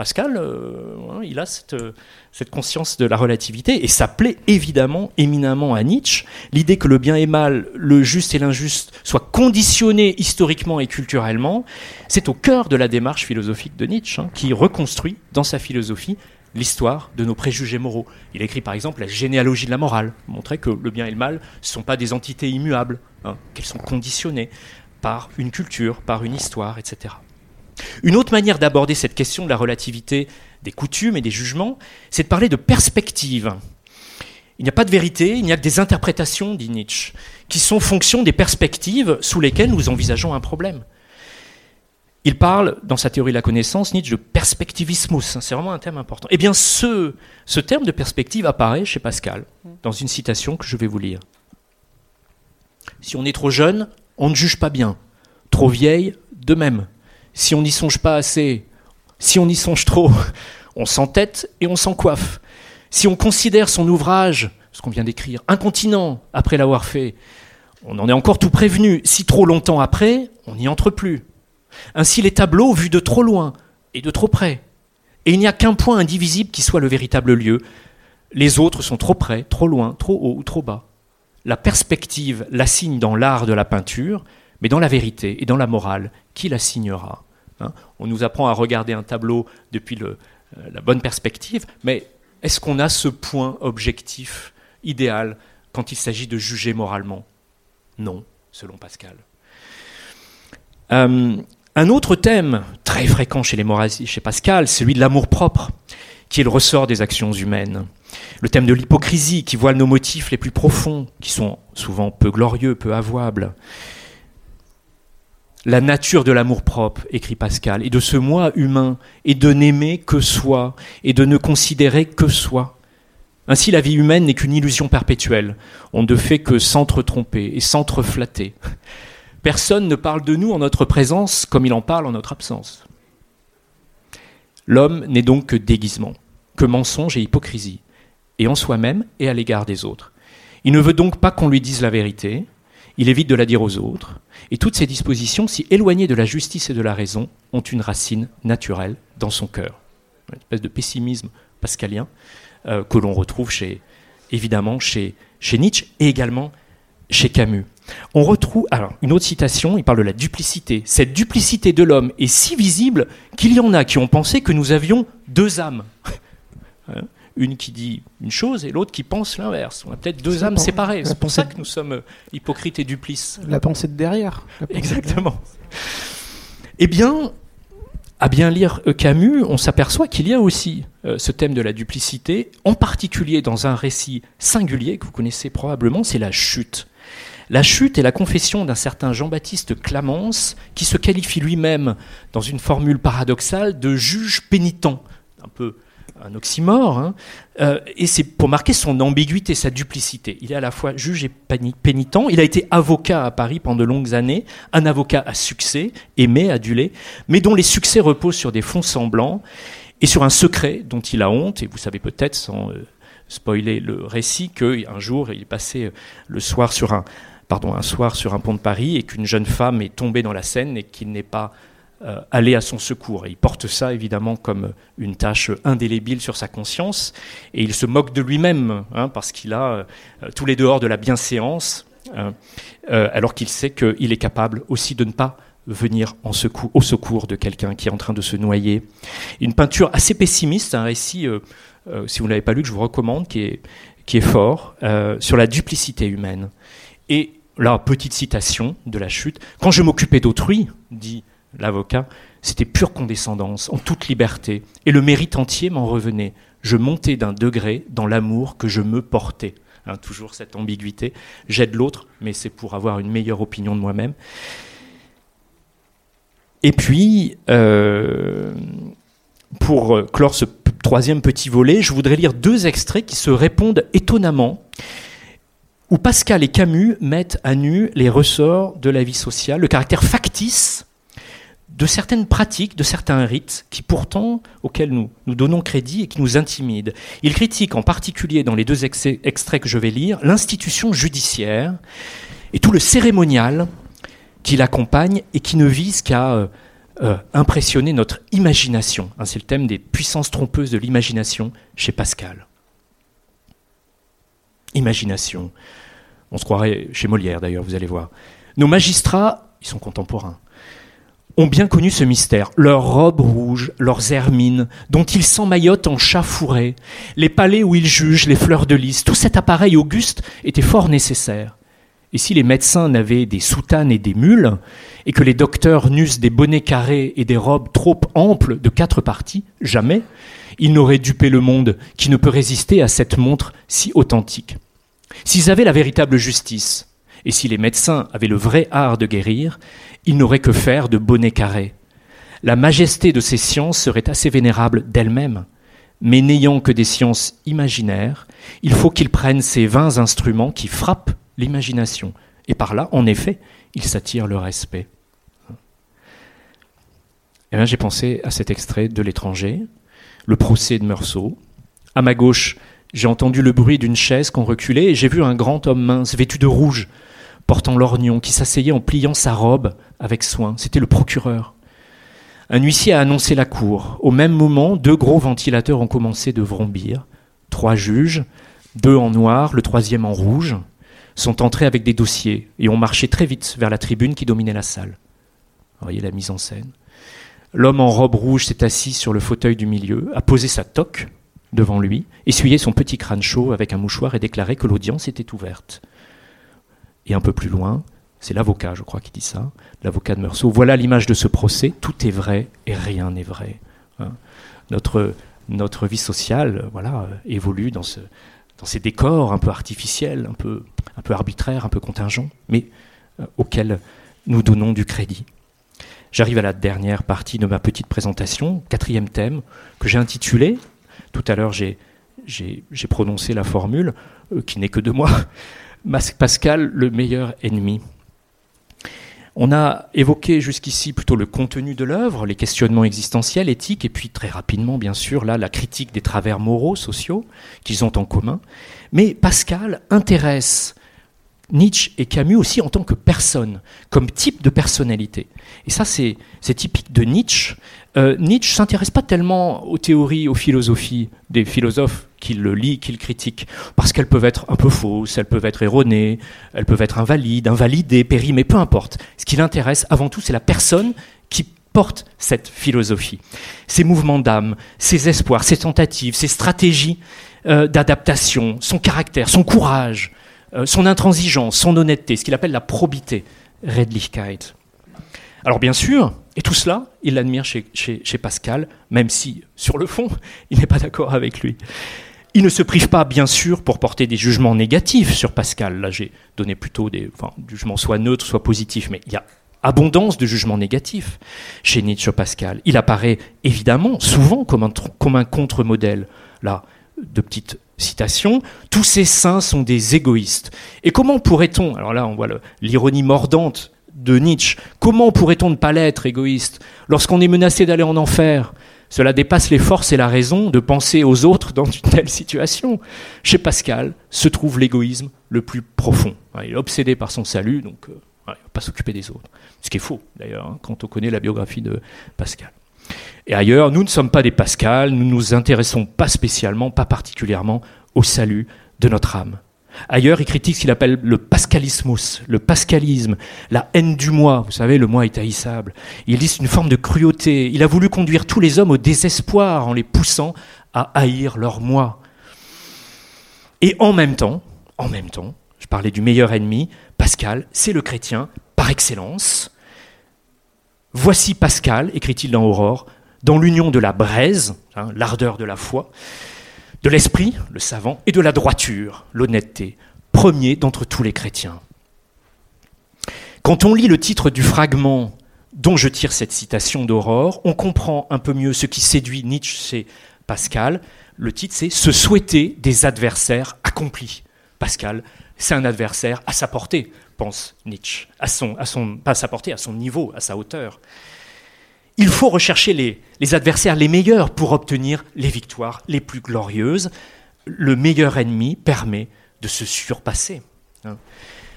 Pascal, euh, hein, il a cette, euh, cette, conscience de la relativité et ça plaît évidemment éminemment à Nietzsche. L'idée que le bien et mal, le juste et l'injuste soient conditionnés historiquement et culturellement, c'est au cœur de la démarche philosophique de Nietzsche, hein, qui reconstruit dans sa philosophie l'histoire de nos préjugés moraux. Il écrit par exemple la généalogie de la morale, montrer que le bien et le mal ne sont pas des entités immuables, hein, qu'elles sont conditionnées par une culture, par une histoire, etc. Une autre manière d'aborder cette question de la relativité des coutumes et des jugements, c'est de parler de perspective. Il n'y a pas de vérité, il n'y a que des interprétations, dit Nietzsche, qui sont fonction des perspectives sous lesquelles nous envisageons un problème. Il parle, dans sa théorie de la connaissance, Nietzsche, de perspectivismus. C'est vraiment un thème important. Eh bien, ce, ce terme de perspective apparaît chez Pascal, dans une citation que je vais vous lire. Si on est trop jeune, on ne juge pas bien. Trop vieille, de même. Si on n'y songe pas assez, si on y songe trop, on s'entête et on s'en coiffe. Si on considère son ouvrage, ce qu'on vient d'écrire, incontinent après l'avoir fait, on en est encore tout prévenu. Si trop longtemps après, on n'y entre plus. Ainsi les tableaux vus de trop loin et de trop près. Et il n'y a qu'un point indivisible qui soit le véritable lieu. Les autres sont trop près, trop loin, trop haut ou trop bas. La perspective l'assigne dans l'art de la peinture, mais dans la vérité et dans la morale, qui l'assignera hein On nous apprend à regarder un tableau depuis le, euh, la bonne perspective, mais est-ce qu'on a ce point objectif idéal quand il s'agit de juger moralement? Non, selon Pascal. Euh, un autre thème très fréquent chez les moralistes, chez Pascal, celui de l'amour propre, qui est le ressort des actions humaines. Le thème de l'hypocrisie, qui voile nos motifs les plus profonds, qui sont souvent peu glorieux, peu avouables. La nature de l'amour-propre, écrit Pascal, et de ce moi humain, est de n'aimer que soi, et de ne considérer que soi. Ainsi, la vie humaine n'est qu'une illusion perpétuelle. On ne fait que s'entre-tromper et s'entre-flatter. Personne ne parle de nous en notre présence comme il en parle en notre absence. L'homme n'est donc que déguisement, que mensonge et hypocrisie, et en soi-même et à l'égard des autres. Il ne veut donc pas qu'on lui dise la vérité, il évite de la dire aux autres, et toutes ces dispositions, si éloignées de la justice et de la raison, ont une racine naturelle dans son cœur. Une espèce de pessimisme pascalien euh, que l'on retrouve évidemment chez Nietzsche et également chez Camus. On retrouve alors une autre citation, il parle de la duplicité. Cette duplicité de l'homme est si visible qu'il y en a qui ont pensé que nous avions deux âmes. Hein une qui dit une chose et l'autre qui pense l'inverse. On a peut-être deux âmes séparées. C'est pour ça que nous sommes euh, hypocrites et duplices. La pensée de derrière. Exactement. Eh bien, à bien lire Camus, on s'aperçoit qu'il y a aussi euh, ce thème de la duplicité, en particulier dans un récit singulier que vous connaissez probablement, c'est la chute. La chute est la confession d'un certain Jean-Baptiste Clamence, qui se qualifie lui-même, dans une formule paradoxale, de juge pénitent, un peu un oxymore, hein. euh, et c'est pour marquer son ambiguïté, sa duplicité. Il est à la fois juge et pénitent. Il a été avocat à Paris pendant de longues années, un avocat à succès, aimé, adulé, mais dont les succès reposent sur des fonds semblants et sur un secret dont il a honte. Et vous savez peut-être, sans euh, spoiler le récit, qu'un jour il est passé euh, le soir sur un, pardon, un soir sur un pont de Paris et qu'une jeune femme est tombée dans la Seine et qu'il n'est pas euh, aller à son secours. Et il porte ça évidemment comme une tâche indélébile sur sa conscience, et il se moque de lui-même, hein, parce qu'il a euh, tous les dehors de la bienséance, hein, euh, alors qu'il sait qu'il est capable aussi de ne pas venir au secours de quelqu'un qui est en train de se noyer. Une peinture assez pessimiste, un récit, si vous ne l'avez pas lu, que je vous recommande, qui est, qui est fort, sur la duplicité humaine. Et là, petite citation de la chute, Quand je m'occupais d'autrui, dit l'avocat, c'était pure condescendance, en toute liberté, et le mérite entier m'en revenait. Je montais d'un degré dans l'amour que je me portais. Hein, toujours cette ambiguïté. J'aide l'autre, mais c'est pour avoir une meilleure opinion de moi-même. Et puis, euh, pour clore ce troisième petit volet, je voudrais lire deux extraits qui se répondent étonnamment, où Pascal et Camus mettent à nu les ressorts de la vie sociale, le caractère factice de certaines pratiques, de certains rites qui pourtant, auxquels nous, nous donnons crédit et qui nous intimident. Il critique en particulier dans les deux extraits que je vais lire l'institution judiciaire et tout le cérémonial qui l'accompagne et qui ne vise qu'à euh, euh, impressionner notre imagination. Hein, c'est le thème des puissances trompeuses de l'imagination chez Pascal. Imagination. On se croirait chez Molière d'ailleurs, vous allez voir. Nos magistrats, ils sont contemporains ont bien connu ce mystère. Leurs robes rouges, leurs hermines, dont ils s'emmaillotent en chat fourré, les palais où ils jugent, les fleurs de lys, tout cet appareil auguste était fort nécessaire. Et si les médecins n'avaient des soutanes et des mules, et que les docteurs n'eussent des bonnets carrés et des robes trop amples de quatre parties, jamais, ils n'auraient dupé le monde qui ne peut résister à cette montre si authentique. S'ils avaient la véritable justice, et si les médecins avaient le vrai art de guérir, ils n'auraient que faire de bonnets carrés. La majesté de ces sciences serait assez vénérable d'elle-même, mais n'ayant que des sciences imaginaires, il faut qu'ils prennent ces vains instruments qui frappent l'imagination. Et par là, en effet, ils s'attirent le respect. Eh j'ai pensé à cet extrait de l'étranger, le procès de Meursault. À ma gauche, j'ai entendu le bruit d'une chaise qu'on reculait et j'ai vu un grand homme mince, vêtu de rouge, portant l'orgnon, qui s'asseyait en pliant sa robe avec soin. C'était le procureur. Un huissier a annoncé la cour. Au même moment, deux gros ventilateurs ont commencé de vrombir. Trois juges, deux en noir, le troisième en rouge, sont entrés avec des dossiers et ont marché très vite vers la tribune qui dominait la salle. Vous voyez la mise en scène. L'homme en robe rouge s'est assis sur le fauteuil du milieu, a posé sa toque devant lui, essuyé son petit crâne chaud avec un mouchoir et déclaré que l'audience était ouverte. Et un peu plus loin, c'est l'avocat, je crois, qui dit ça, l'avocat de Meursault. Voilà l'image de ce procès. Tout est vrai et rien n'est vrai. Hein. Notre, vie sociale, voilà, évolue dans, ce, dans ces décors un peu artificiels, un peu, un peu arbitraires, un peu contingents, mais euh, auxquels nous donnons du crédit. J'arrive à la dernière partie de ma petite présentation, quatrième thème, que j'ai intitulé, tout à l'heure j'ai, prononcé la formule, euh, qui n'est que de moi, Pascal, le meilleur ennemi. On a évoqué jusqu'ici plutôt le contenu de l'œuvre, les questionnements existentiels, éthiques, et puis très rapidement, bien sûr, là, la critique des travers moraux, sociaux qu'ils ont en commun. Mais Pascal intéresse Nietzsche et Camus aussi en tant que personne, comme type de personnalité. Et ça, c'est typique de Nietzsche. Euh, Nietzsche s'intéresse pas tellement aux théories, aux philosophies des philosophes qu'il le lit, qu'il critique, parce qu'elles peuvent être un peu fausses, elles peuvent être erronées, elles peuvent être invalides, invalidées, périmées, peu importe. Ce qui l'intéresse avant tout, c'est la personne qui porte cette philosophie. Ses mouvements d'âme, ses espoirs, ses tentatives, ses stratégies euh, d'adaptation, son caractère, son courage, euh, son intransigeance, son honnêteté, ce qu'il appelle la probité, Redlichkeit. Alors bien sûr, et tout cela, il l'admire chez, Pascal, même si, sur le fond, il n'est pas d'accord avec lui. Il ne se prive pas, bien sûr, pour porter des jugements négatifs sur Pascal. Là, j'ai donné plutôt des jugements soit neutres, soit positifs, mais il y a abondance de jugements négatifs chez Nietzsche Pascal. Il apparaît évidemment souvent comme un, comme un contre-modèle. Là, de petites citations, tous ces saints sont des égoïstes. Et comment pourrait-on, alors là on voit l'ironie mordante de Nietzsche, comment pourrait-on ne pas l'être égoïste lorsqu'on est menacé d'aller en enfer? Cela dépasse les forces et la raison de penser aux autres dans une telle situation. Chez Pascal se trouve l'égoïsme le plus profond. Il est obsédé par son salut, donc euh, il ne va pas s'occuper des autres. Ce qui est faux d'ailleurs, hein, quand on connaît la biographie de Pascal. Et ailleurs, nous ne sommes pas des Pascal, nous ne nous intéressons pas spécialement, pas particulièrement au salut de notre âme. Ailleurs, il critique ce qu'il appelle le pascalismus, le pascalisme, la haine du moi. Vous savez, le moi est haïssable. Il dit une forme de cruauté. Il a voulu conduire tous les hommes au désespoir en les poussant à haïr leur moi. Et en même temps, en même temps, je parlais du meilleur ennemi, Pascal, c'est le chrétien par excellence. Voici Pascal, écrit-il dans Aurore, dans l'union de la braise, hein, l'ardeur de la foi, de l'esprit, le savant, et de la droiture, l'honnêteté, premier d'entre tous les chrétiens. Quand on lit le titre du fragment dont je tire cette citation d'Aurore, on comprend un peu mieux ce qui séduit Nietzsche chez Pascal. Le titre, c'est Se souhaiter des adversaires accomplis. Pascal, c'est un adversaire à sa portée, pense Nietzsche, à son, pas sa portée, à son niveau, à sa hauteur. Il faut rechercher les, adversaires les meilleurs pour obtenir les victoires les plus glorieuses. Le meilleur ennemi permet de se surpasser. Hein.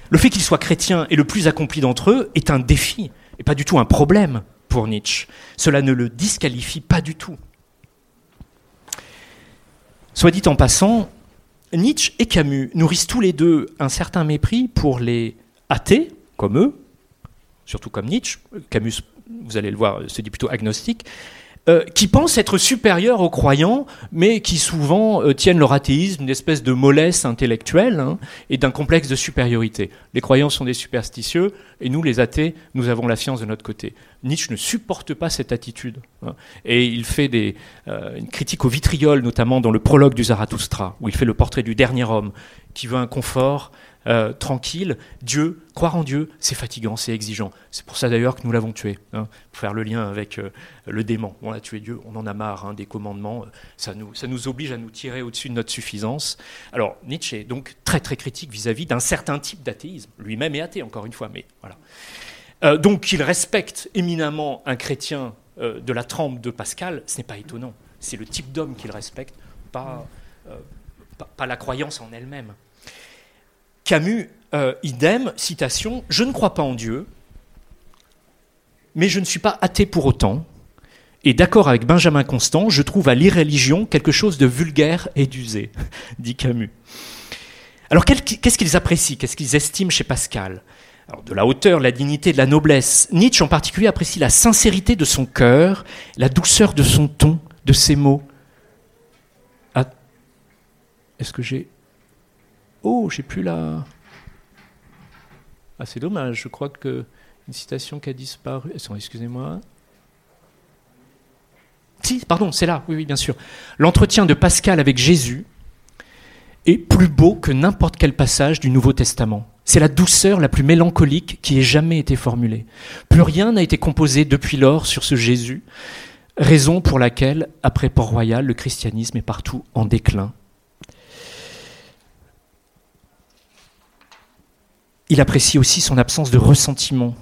Le fait qu'il soit chrétien et le plus accompli d'entre eux est un défi et pas du tout un problème pour Nietzsche. Cela ne le disqualifie pas du tout. Soit dit en passant, Nietzsche et Camus nourrissent tous les deux un certain mépris pour les athées, comme eux, surtout comme Nietzsche. Camus vous allez le voir, se dit plutôt agnostique, euh, qui pensent être supérieurs aux croyants, mais qui souvent euh, tiennent leur athéisme une espèce de mollesse intellectuelle hein, et d'un complexe de supériorité. Les croyants sont des superstitieux, et nous, les athées, nous avons la science de notre côté. Nietzsche ne supporte pas cette attitude, hein, et il fait des, euh, une critique au vitriol, notamment dans le prologue du Zarathustra, où il fait le portrait du dernier homme qui veut un confort euh, tranquille. Dieu, croire en Dieu, c'est fatigant, c'est exigeant. C'est pour ça d'ailleurs que nous l'avons tué, hein, pour faire le lien avec euh, le démon. On a tué Dieu, on en a marre hein, des commandements, ça nous, ça nous oblige à nous tirer au-dessus de notre suffisance. Alors Nietzsche est donc très très critique vis-à-vis d'un certain type d'athéisme. Lui-même est athée, encore une fois, mais voilà. Euh, donc qu'il respecte éminemment un chrétien de la trempe de Pascal, ce n'est pas étonnant. C'est le type d'homme qu'il respecte, pas la croyance en elle-même. Camus, euh, idem, citation, Je ne crois pas en Dieu, mais je ne suis pas athée pour autant. Et d'accord avec Benjamin Constant, je trouve à l'irréligion quelque chose de vulgaire et d'usé, dit Camus. Alors qu'est-ce qu'ils apprécient, qu'est-ce qu'ils estiment chez Pascal? De la hauteur, la dignité, de la noblesse. Nietzsche en particulier apprécie la sincérité de son cœur, la douceur de son ton, de ses mots. Ah, est-ce que j'ai Oh, j'ai plus la. Ah, c'est dommage, je crois que une citation qui a disparu. Excusez-moi. Si, pardon, c'est là, oui, oui, bien sûr. L'entretien de Pascal avec Jésus est plus beau que n'importe quel passage du Nouveau Testament. C'est la douceur la plus mélancolique qui ait jamais été formulée. Plus rien n'a été composé depuis lors sur ce Jésus, raison pour laquelle, après Port-Royal, le christianisme est partout en déclin Il apprécie aussi son absence de ressentiment.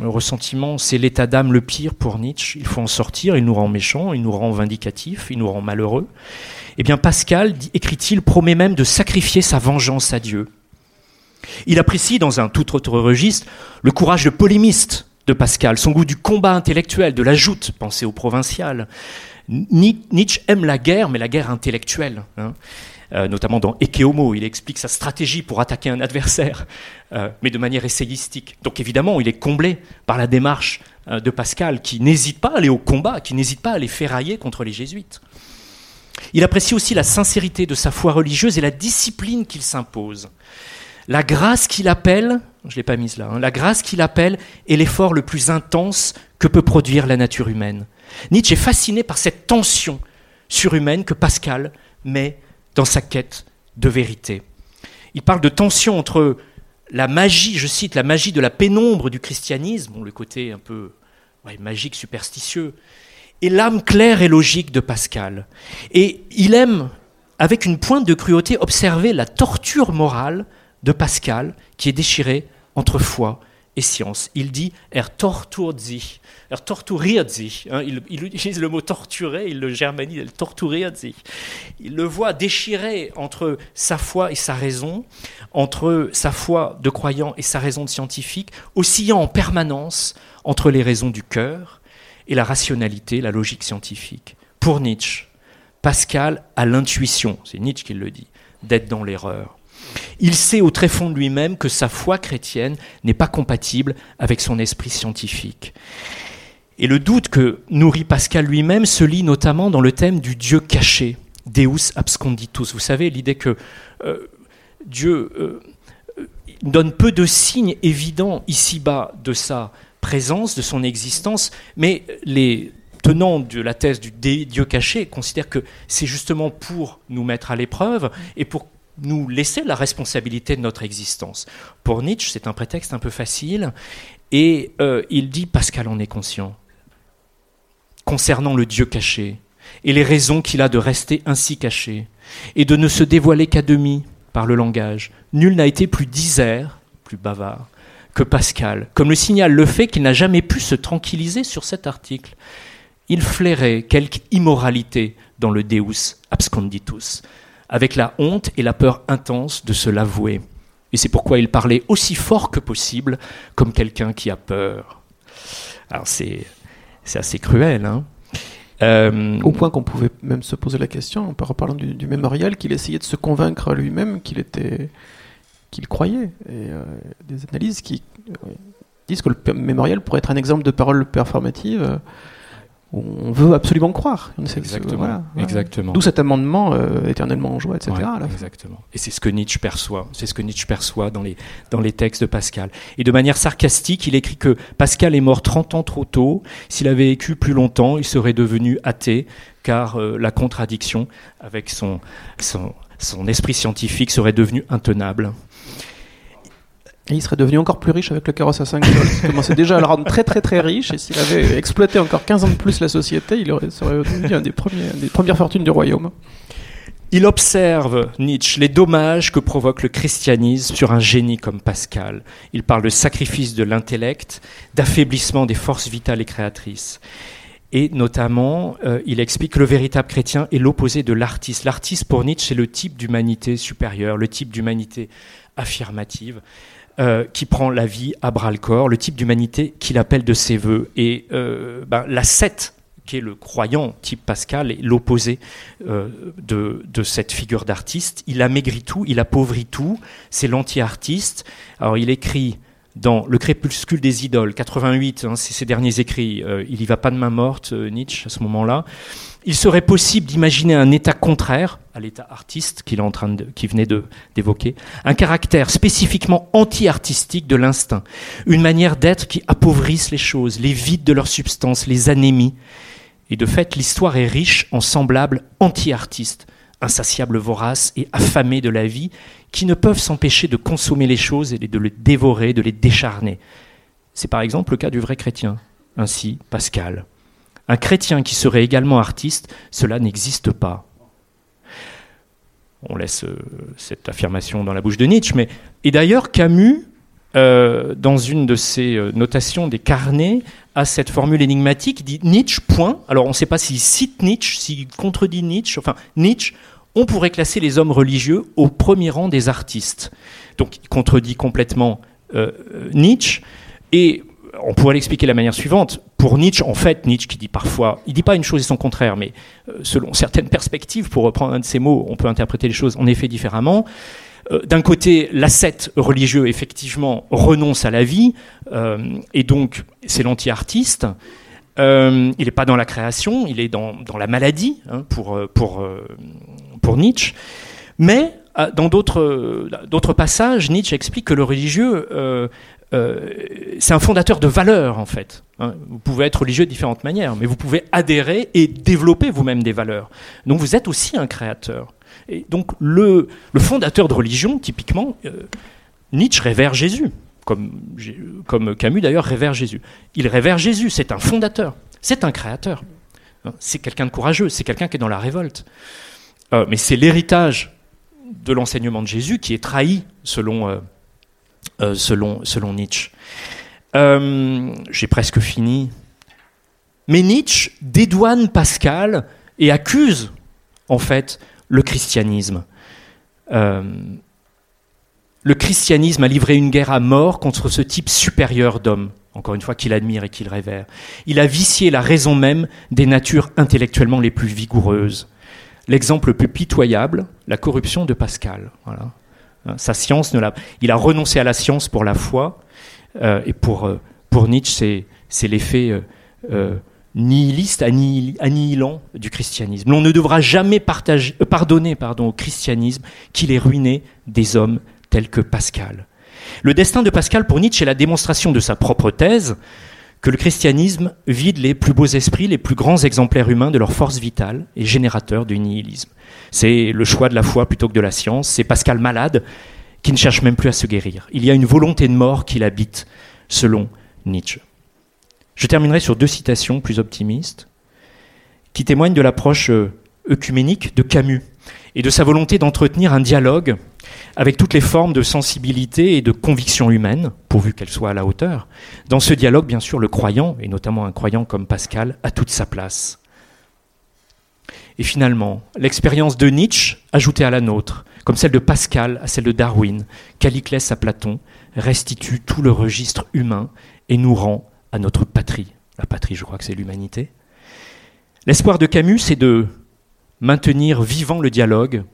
Le ressentiment, c'est l'état d'âme le pire pour Nietzsche. Il faut en sortir, il nous rend méchants, il nous rend vindicatifs, il nous rend malheureux. Eh bien, Pascal, écrit-il, promet même de sacrifier sa vengeance à Dieu. Il apprécie, dans un tout autre registre, le courage de polémiste de Pascal, son goût du combat intellectuel, de la joute, pensée au provincial. Nietzsche aime la guerre, mais la guerre intellectuelle. Hein. Euh, notamment dans Eke Homo. Il explique sa stratégie pour attaquer un adversaire, euh, mais de manière essayistique. Donc évidemment, il est comblé par la démarche euh, de Pascal, qui n'hésite pas à aller au combat, qui n'hésite pas à aller ferrailler contre les jésuites. Il apprécie aussi la sincérité de sa foi religieuse et la discipline qu'il s'impose. La grâce qu'il appelle, je l'ai pas mise là, hein, la grâce qu'il appelle est l'effort le plus intense que peut produire la nature humaine. Nietzsche est fasciné par cette tension surhumaine que Pascal met dans sa quête de vérité. Il parle de tension entre la magie, je cite, la magie de la pénombre du christianisme, le côté un peu magique, superstitieux, et l'âme claire et logique de Pascal. Et il aime, avec une pointe de cruauté, observer la torture morale de Pascal qui est déchirée entre foi et science. Il dit er torturt sich, er torturiert sich. Hein, il, utilise le mot torturer, il le germanise, er. Il le voit déchiré entre sa foi et sa raison, entre sa foi de croyant et sa raison de scientifique, oscillant en permanence entre les raisons du cœur et la rationalité, la logique scientifique. Pour Nietzsche, Pascal a l'intuition, c'est Nietzsche qui le dit, d'être dans l'erreur. Il sait au très fond de lui-même que sa foi chrétienne n'est pas compatible avec son esprit scientifique. Et le doute que nourrit Pascal lui-même se lit notamment dans le thème du Dieu caché, Deus absconditus. Vous savez, l'idée que euh, Dieu euh, donne peu de signes évidents ici-bas de sa présence, de son existence, mais les tenants de la thèse du Dieu caché considèrent que c'est justement pour nous mettre à l'épreuve et pour nous laisser la responsabilité de notre existence. Pour Nietzsche, c'est un prétexte un peu facile, et euh, il dit, Pascal en est conscient, concernant le Dieu caché, et les raisons qu'il a de rester ainsi caché, et de ne se dévoiler qu'à demi par le langage. Nul n'a été plus disert, plus bavard, que Pascal, comme le signale le fait qu'il n'a jamais pu se tranquilliser sur cet article. Il flairait quelque immoralité dans le Deus absconditus avec la honte et la peur intense de se l'avouer. Et c'est pourquoi il parlait aussi fort que possible, comme quelqu'un qui a peur. Alors c'est, assez cruel. Hein euh, Au point qu'on pouvait même se poser la question, en reparlant du, mémorial, qu'il essayait de se convaincre lui-même qu'il était, qu'il croyait. Et euh, des analyses qui disent que le mémorial pourrait être un exemple de parole performative on veut absolument croire. Exactement. Exactement. D'où cet amendement euh, éternellement en joie, etc. exactement. Et c'est ce que Nietzsche perçoit. C'est ce que Nietzsche perçoit dans les, dans les textes de Pascal. Et de manière sarcastique, il écrit que Pascal est mort 30 ans trop tôt. S'il avait vécu plus longtemps, il serait devenu athée, car euh, la contradiction avec son, son, son esprit scientifique serait devenue intenable. Et il serait devenu encore plus riche avec le carrosse à 5 dollars. Il commençait déjà à le rendre très très très riche. Et s'il avait exploité encore 15 ans de plus la société, il aurait, serait devenu des, premiers, des premières fortunes du royaume. Il observe, Nietzsche, les dommages que provoque le christianisme sur un génie comme Pascal. Il parle de sacrifice de l'intellect, d'affaiblissement des forces vitales et créatrices. Et notamment, euh, il explique que le véritable chrétien est l'opposé de l'artiste. L'artiste, pour Nietzsche, c'est le type d'humanité supérieure, le type d'humanité affirmative. Euh, qui prend la vie à bras le corps, le type d'humanité qu'il appelle de ses voeux. Et euh, ben, qui est le croyant type Pascal, est l'opposé euh, de, de, cette figure d'artiste. Il amaigrit tout, il appauvrit tout, c'est l'anti-artiste. Alors il écrit dans Le crépuscule des idoles, 88, hein, c'est ses derniers écrits, il y va pas de main morte, Nietzsche, à ce moment-là il serait possible d'imaginer un état contraire à l'état artiste qu'il est en train de, qui venait d'évoquer, un caractère spécifiquement anti-artistique de l'instinct, une manière d'être qui appauvrisse les choses, les vide de leur substance, les anémies. Et de fait, l'histoire est riche en semblables anti-artistes, insatiables voraces et affamés de la vie, qui ne peuvent s'empêcher de consommer les choses et de les dévorer, de les décharner. C'est par exemple le cas du vrai chrétien, ainsi Pascal. Un chrétien qui serait également artiste, cela n'existe pas. On laisse euh, cette affirmation dans la bouche de Nietzsche, mais et d'ailleurs Camus, euh, dans une de ses euh, notations des carnets, a cette formule énigmatique, dit Nietzsche, point. Alors on ne sait pas s'il cite Nietzsche, s'il contredit Nietzsche, enfin Nietzsche, on pourrait classer les hommes religieux au premier rang des artistes. Donc il contredit complètement Nietzsche, et on pourrait l'expliquer de la manière suivante. Pour Nietzsche, en fait, Nietzsche qui dit parfois, il dit pas une chose et son contraire, mais euh, selon certaines perspectives, pour reprendre un de ses mots, on peut interpréter les choses en effet différemment. Euh, d'un côté, l'ascète religieux, effectivement, renonce à la vie, euh, et donc c'est l'anti-artiste. il n'est pas dans la création, il est dans, la maladie, hein, pour, Nietzsche. Mais dans d'autres passages, Nietzsche explique que le religieux c'est un fondateur de valeurs en fait. Hein. Vous pouvez être religieux de différentes manières, mais vous pouvez adhérer et développer vous-même des valeurs. Donc vous êtes aussi un créateur. Et donc le, fondateur de religion, typiquement, euh, Nietzsche révère Jésus, comme, comme Camus d'ailleurs révère Jésus. Il révère Jésus, c'est un fondateur, c'est un créateur. Hein. C'est quelqu'un de courageux, c'est quelqu'un qui est dans la révolte. Euh, mais c'est l'héritage de l'enseignement de Jésus qui est trahi selon euh, selon, selon Nietzsche. Euh, j'ai presque fini. Mais Nietzsche dédouane Pascal et accuse, en fait, le christianisme. Euh, le christianisme a livré une guerre à mort contre ce type supérieur d'homme, encore une fois qu'il admire et qu'il révère. Il a vicié la raison même des natures intellectuellement les plus vigoureuses. L'exemple le plus pitoyable, la corruption de Pascal. Voilà. Hein, sa science ne l'a. Il a renoncé à la science pour la foi. Euh, et pour, euh, pour Nietzsche, c'est l'effet euh, nihiliste, annihilant du christianisme. On ne devra jamais pardonner pardon, au christianisme qu'il ait ruiné des hommes tels que Pascal. Le destin de Pascal pour Nietzsche est la démonstration de sa propre thèse que le christianisme vide les plus beaux esprits, les plus grands exemplaires humains de leur force vitale et générateur du nihilisme. C'est le choix de la foi plutôt que de la science. C'est Pascal malade qui ne cherche même plus à se guérir. Il y a une volonté de mort qui l'habite, selon Nietzsche. Je terminerai sur deux citations plus optimistes qui témoignent de l'approche euh, œcuménique de Camus et de sa volonté d'entretenir un dialogue avec toutes les formes de sensibilité et de conviction humaine, pourvu qu'elles soient à la hauteur. Dans ce dialogue, bien sûr, le croyant, et notamment un croyant comme Pascal, a toute sa place. Et finalement, l'expérience de Nietzsche, ajoutée à la nôtre, comme celle de Pascal à celle de Darwin, Caliclès à Platon, restitue tout le registre humain et nous rend à notre patrie. La patrie, je crois que c'est l'humanité. L'espoir de Camus, c'est de maintenir vivant le dialogue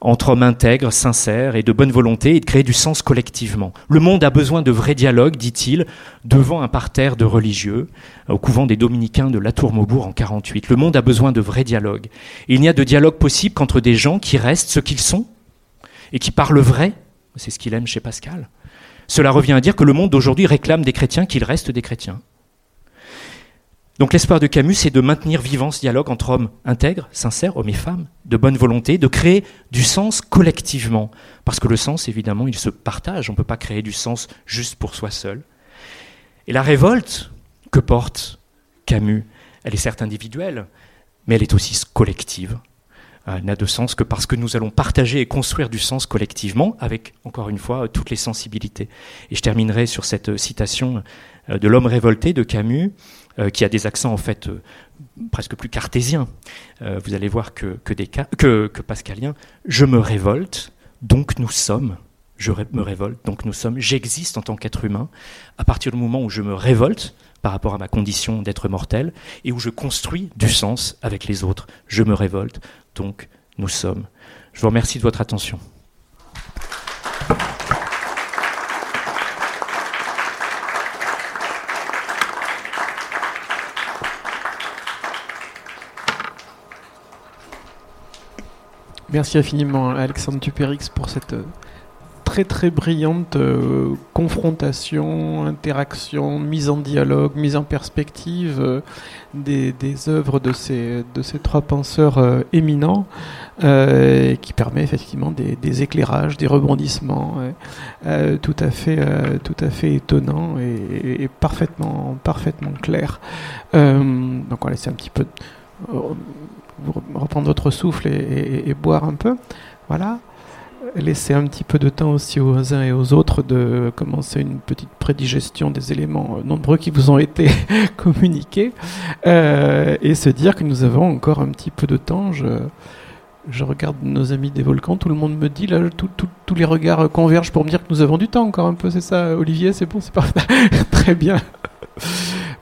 entre hommes intègres, sincères et de bonne volonté et de créer du sens collectivement. Le monde a besoin de vrais dialogues, dit-il, devant un parterre de religieux au couvent des dominicains de La Tour-Maubourg en 48. Le monde a besoin de vrais dialogues. il n'y a de dialogue possible qu'entre des gens qui restent ce qu'ils sont et qui parlent vrai. C'est ce qu'il aime chez Pascal. Cela revient à dire que le monde d'aujourd'hui réclame des chrétiens qu'ils restent des chrétiens. Donc l'espoir de Camus, c'est de maintenir vivant ce dialogue entre hommes intègres, sincères, hommes et femmes, de bonne volonté, de créer du sens collectivement. Parce que le sens, évidemment, il se partage. On ne peut pas créer du sens juste pour soi seul. Et la révolte que porte Camus, elle est certes individuelle, mais elle est aussi collective. Elle n'a de sens que parce que nous allons partager et construire du sens collectivement avec, encore une fois, toutes les sensibilités. Et je terminerai sur cette citation euh, de l'homme révolté de Camus. Euh, qui a des accents en fait euh, presque plus cartésiens. Euh, vous allez voir que, que, pascalien. Je me révolte, donc nous sommes. Je me révolte, donc nous sommes. J'existe en tant qu'être humain à partir du moment où je me révolte par rapport à ma condition d'être mortel et où je construis du sens avec les autres. Je me révolte, donc nous sommes. Je vous remercie de votre attention. Merci infiniment Alexandre Tupérix pour cette euh, très très brillante euh, confrontation, interaction, mise en dialogue, mise en perspective euh, des, des, œuvres de ces, de ces trois penseurs éminents, qui permet effectivement des, éclairages, des rebondissements tout, à fait, tout à fait étonnants et, parfaitement, parfaitement clairs. donc on va laisser un petit peu reprendre votre souffle et, boire un peu. Voilà. Laisser un petit peu de temps aussi aux uns et aux autres de commencer une petite prédigestion des éléments euh, nombreux qui vous ont été communiqués euh, et se dire que nous avons encore un petit peu de temps. Je, je regarde nos amis des volcans, tout le monde me dit, là, tous les regards convergent pour me dire que nous avons du temps encore un peu, c'est ça, Olivier, c'est bon, c'est parfait. Très bien.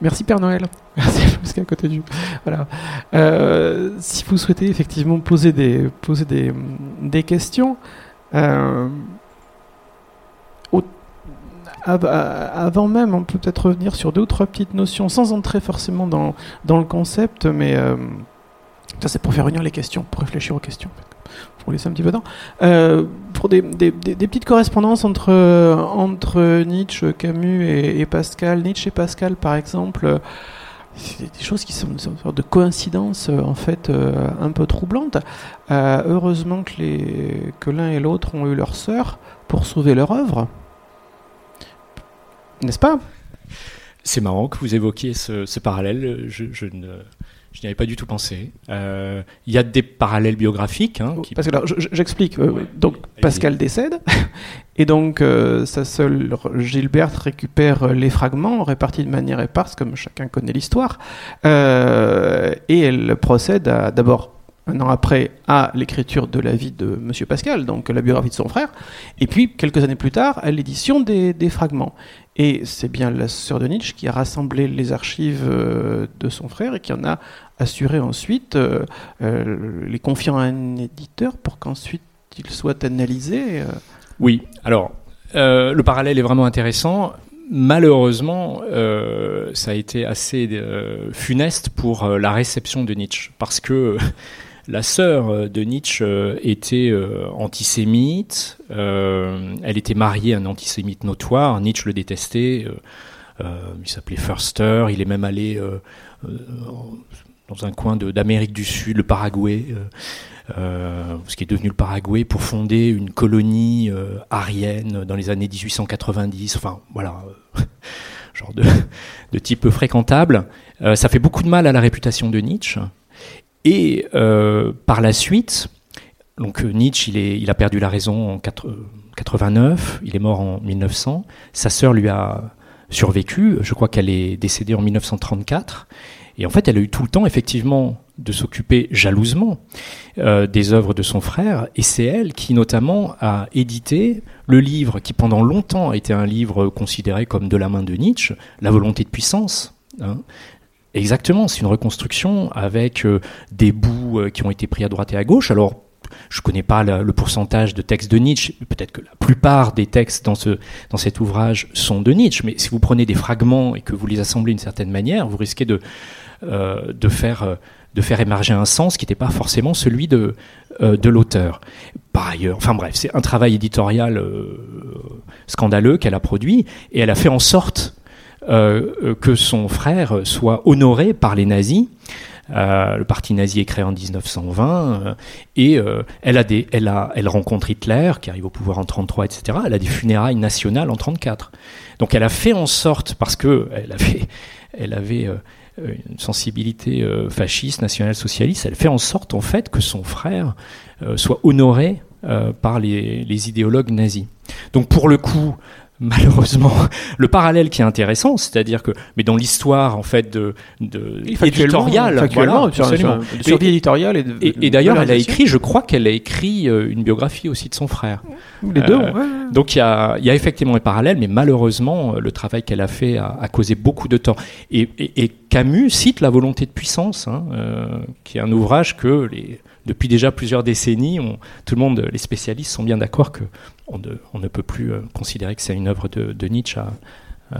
Merci Père Noël. Merci qu'à côté du. Voilà. Euh, si vous souhaitez effectivement poser des, poser des, des questions, euh, avant même, on peut peut-être revenir sur deux ou trois petites notions sans entrer forcément dans, dans le concept, mais euh, ça c'est pour faire venir les questions, pour réfléchir aux questions pour laisser un petit peu de temps, euh, pour des, petites correspondances entre, entre Nietzsche, Camus et, Pascal. Nietzsche et Pascal, par exemple, c'est des choses qui sont une sorte de coïncidence en fait euh, un peu troublantes. Euh, heureusement que, les, que l'un et l'autre ont eu leur sœur pour sauver leur œuvre. N'est-ce pas? C'est marrant que vous évoquiez ce, parallèle. je ne je n'y avais pas du tout pensé. Euh, il y a des parallèles biographiques. Hein, qui... Parce que j'explique. Euh, donc Pascal décède, et donc euh, sa seule Gilberte récupère les fragments répartis de manière éparse, comme chacun connaît l'histoire, et elle procède à d'abord un an après à l'écriture de la vie de Monsieur Pascal, donc la biographie de son frère, et puis quelques années plus tard à l'édition des, des, fragments. Et c'est bien la sœur de Nietzsche qui a rassemblé les archives euh, de son frère et qui en a assuré ensuite euh, euh, les confiant à un éditeur pour qu'ensuite il soit analysé. Oui, alors le parallèle est vraiment intéressant. Malheureusement, ça a été assez funeste pour la réception de Nietzsche parce que la sœur euh, de Nietzsche euh, était euh, antisémite, elle était mariée à un antisémite notoire, Nietzsche le détestait, il s'appelait Förster, il est même allé dans un coin d'Amérique du Sud, le Paraguay, ce qui est devenu le Paraguay, pour fonder une colonie arienne dans les années 1890, enfin voilà, genre de, de type fréquentable. ça fait beaucoup de mal à la réputation de Nietzsche. Et euh, par la suite, donc euh, Nietzsche, il, est, il, a perdu la raison en 89, il est mort en 1900. Sa sœur lui a survécu, je crois qu'elle est décédée en 1934. Et en fait, elle a eu tout le temps, effectivement, de s'occuper jalousement euh, des œuvres de son frère. Et c'est elle qui, notamment, a édité le livre qui, pendant longtemps, a été un livre considéré comme de la main de Nietzsche, La volonté de puissance. Hein, Exactement, c'est une reconstruction avec des bouts qui ont été pris à droite et à gauche. Alors je ne connais pas le, pourcentage de textes de Nietzsche, peut-être que la plupart des textes dans, ce, dans cet ouvrage sont de Nietzsche, mais si vous prenez des fragments et que vous les assemblez d'une certaine manière, vous risquez de, euh, de, faire, euh, de faire émerger un sens qui n'était pas forcément celui de, euh, de l'auteur. Par ailleurs, enfin bref, c'est un travail éditorial scandaleux qu'elle a produit, et elle a fait en sorte que son frère soit honoré par les nazis. Euh, le parti nazi est créé en 1920 euh, et euh, elle, a des, elle, a, elle rencontre Hitler qui arrive au pouvoir en 33, etc. Elle a des funérailles nationales en 34. Donc elle a fait en sorte, parce que elle avait, elle avait une sensibilité fasciste, nationale, socialiste, elle fait en sorte en fait que son frère soit honoré par les, idéologues nazis. Donc pour le coup, malheureusement le parallèle qui est intéressant, c'est-à-dire que, mais dans l'histoire en fait de, de éditoriale, factuellement, voilà, sur, éditoriale et, et, d'ailleurs elle a écrit, je crois qu'elle a écrit euh, une biographie aussi de son frère. Les deux. Euh, donc il y a, y a, effectivement un parallèle, mais malheureusement le travail qu'elle a fait a, a, causé beaucoup de temps. Et, Camus cite la volonté de puissance, hein, euh, qui est un ouvrage que les depuis déjà plusieurs décennies, on, tout le monde, les spécialistes sont bien d'accord que on ne, on ne, peut plus euh, considérer que c'est une œuvre de, de Nietzsche. Euh,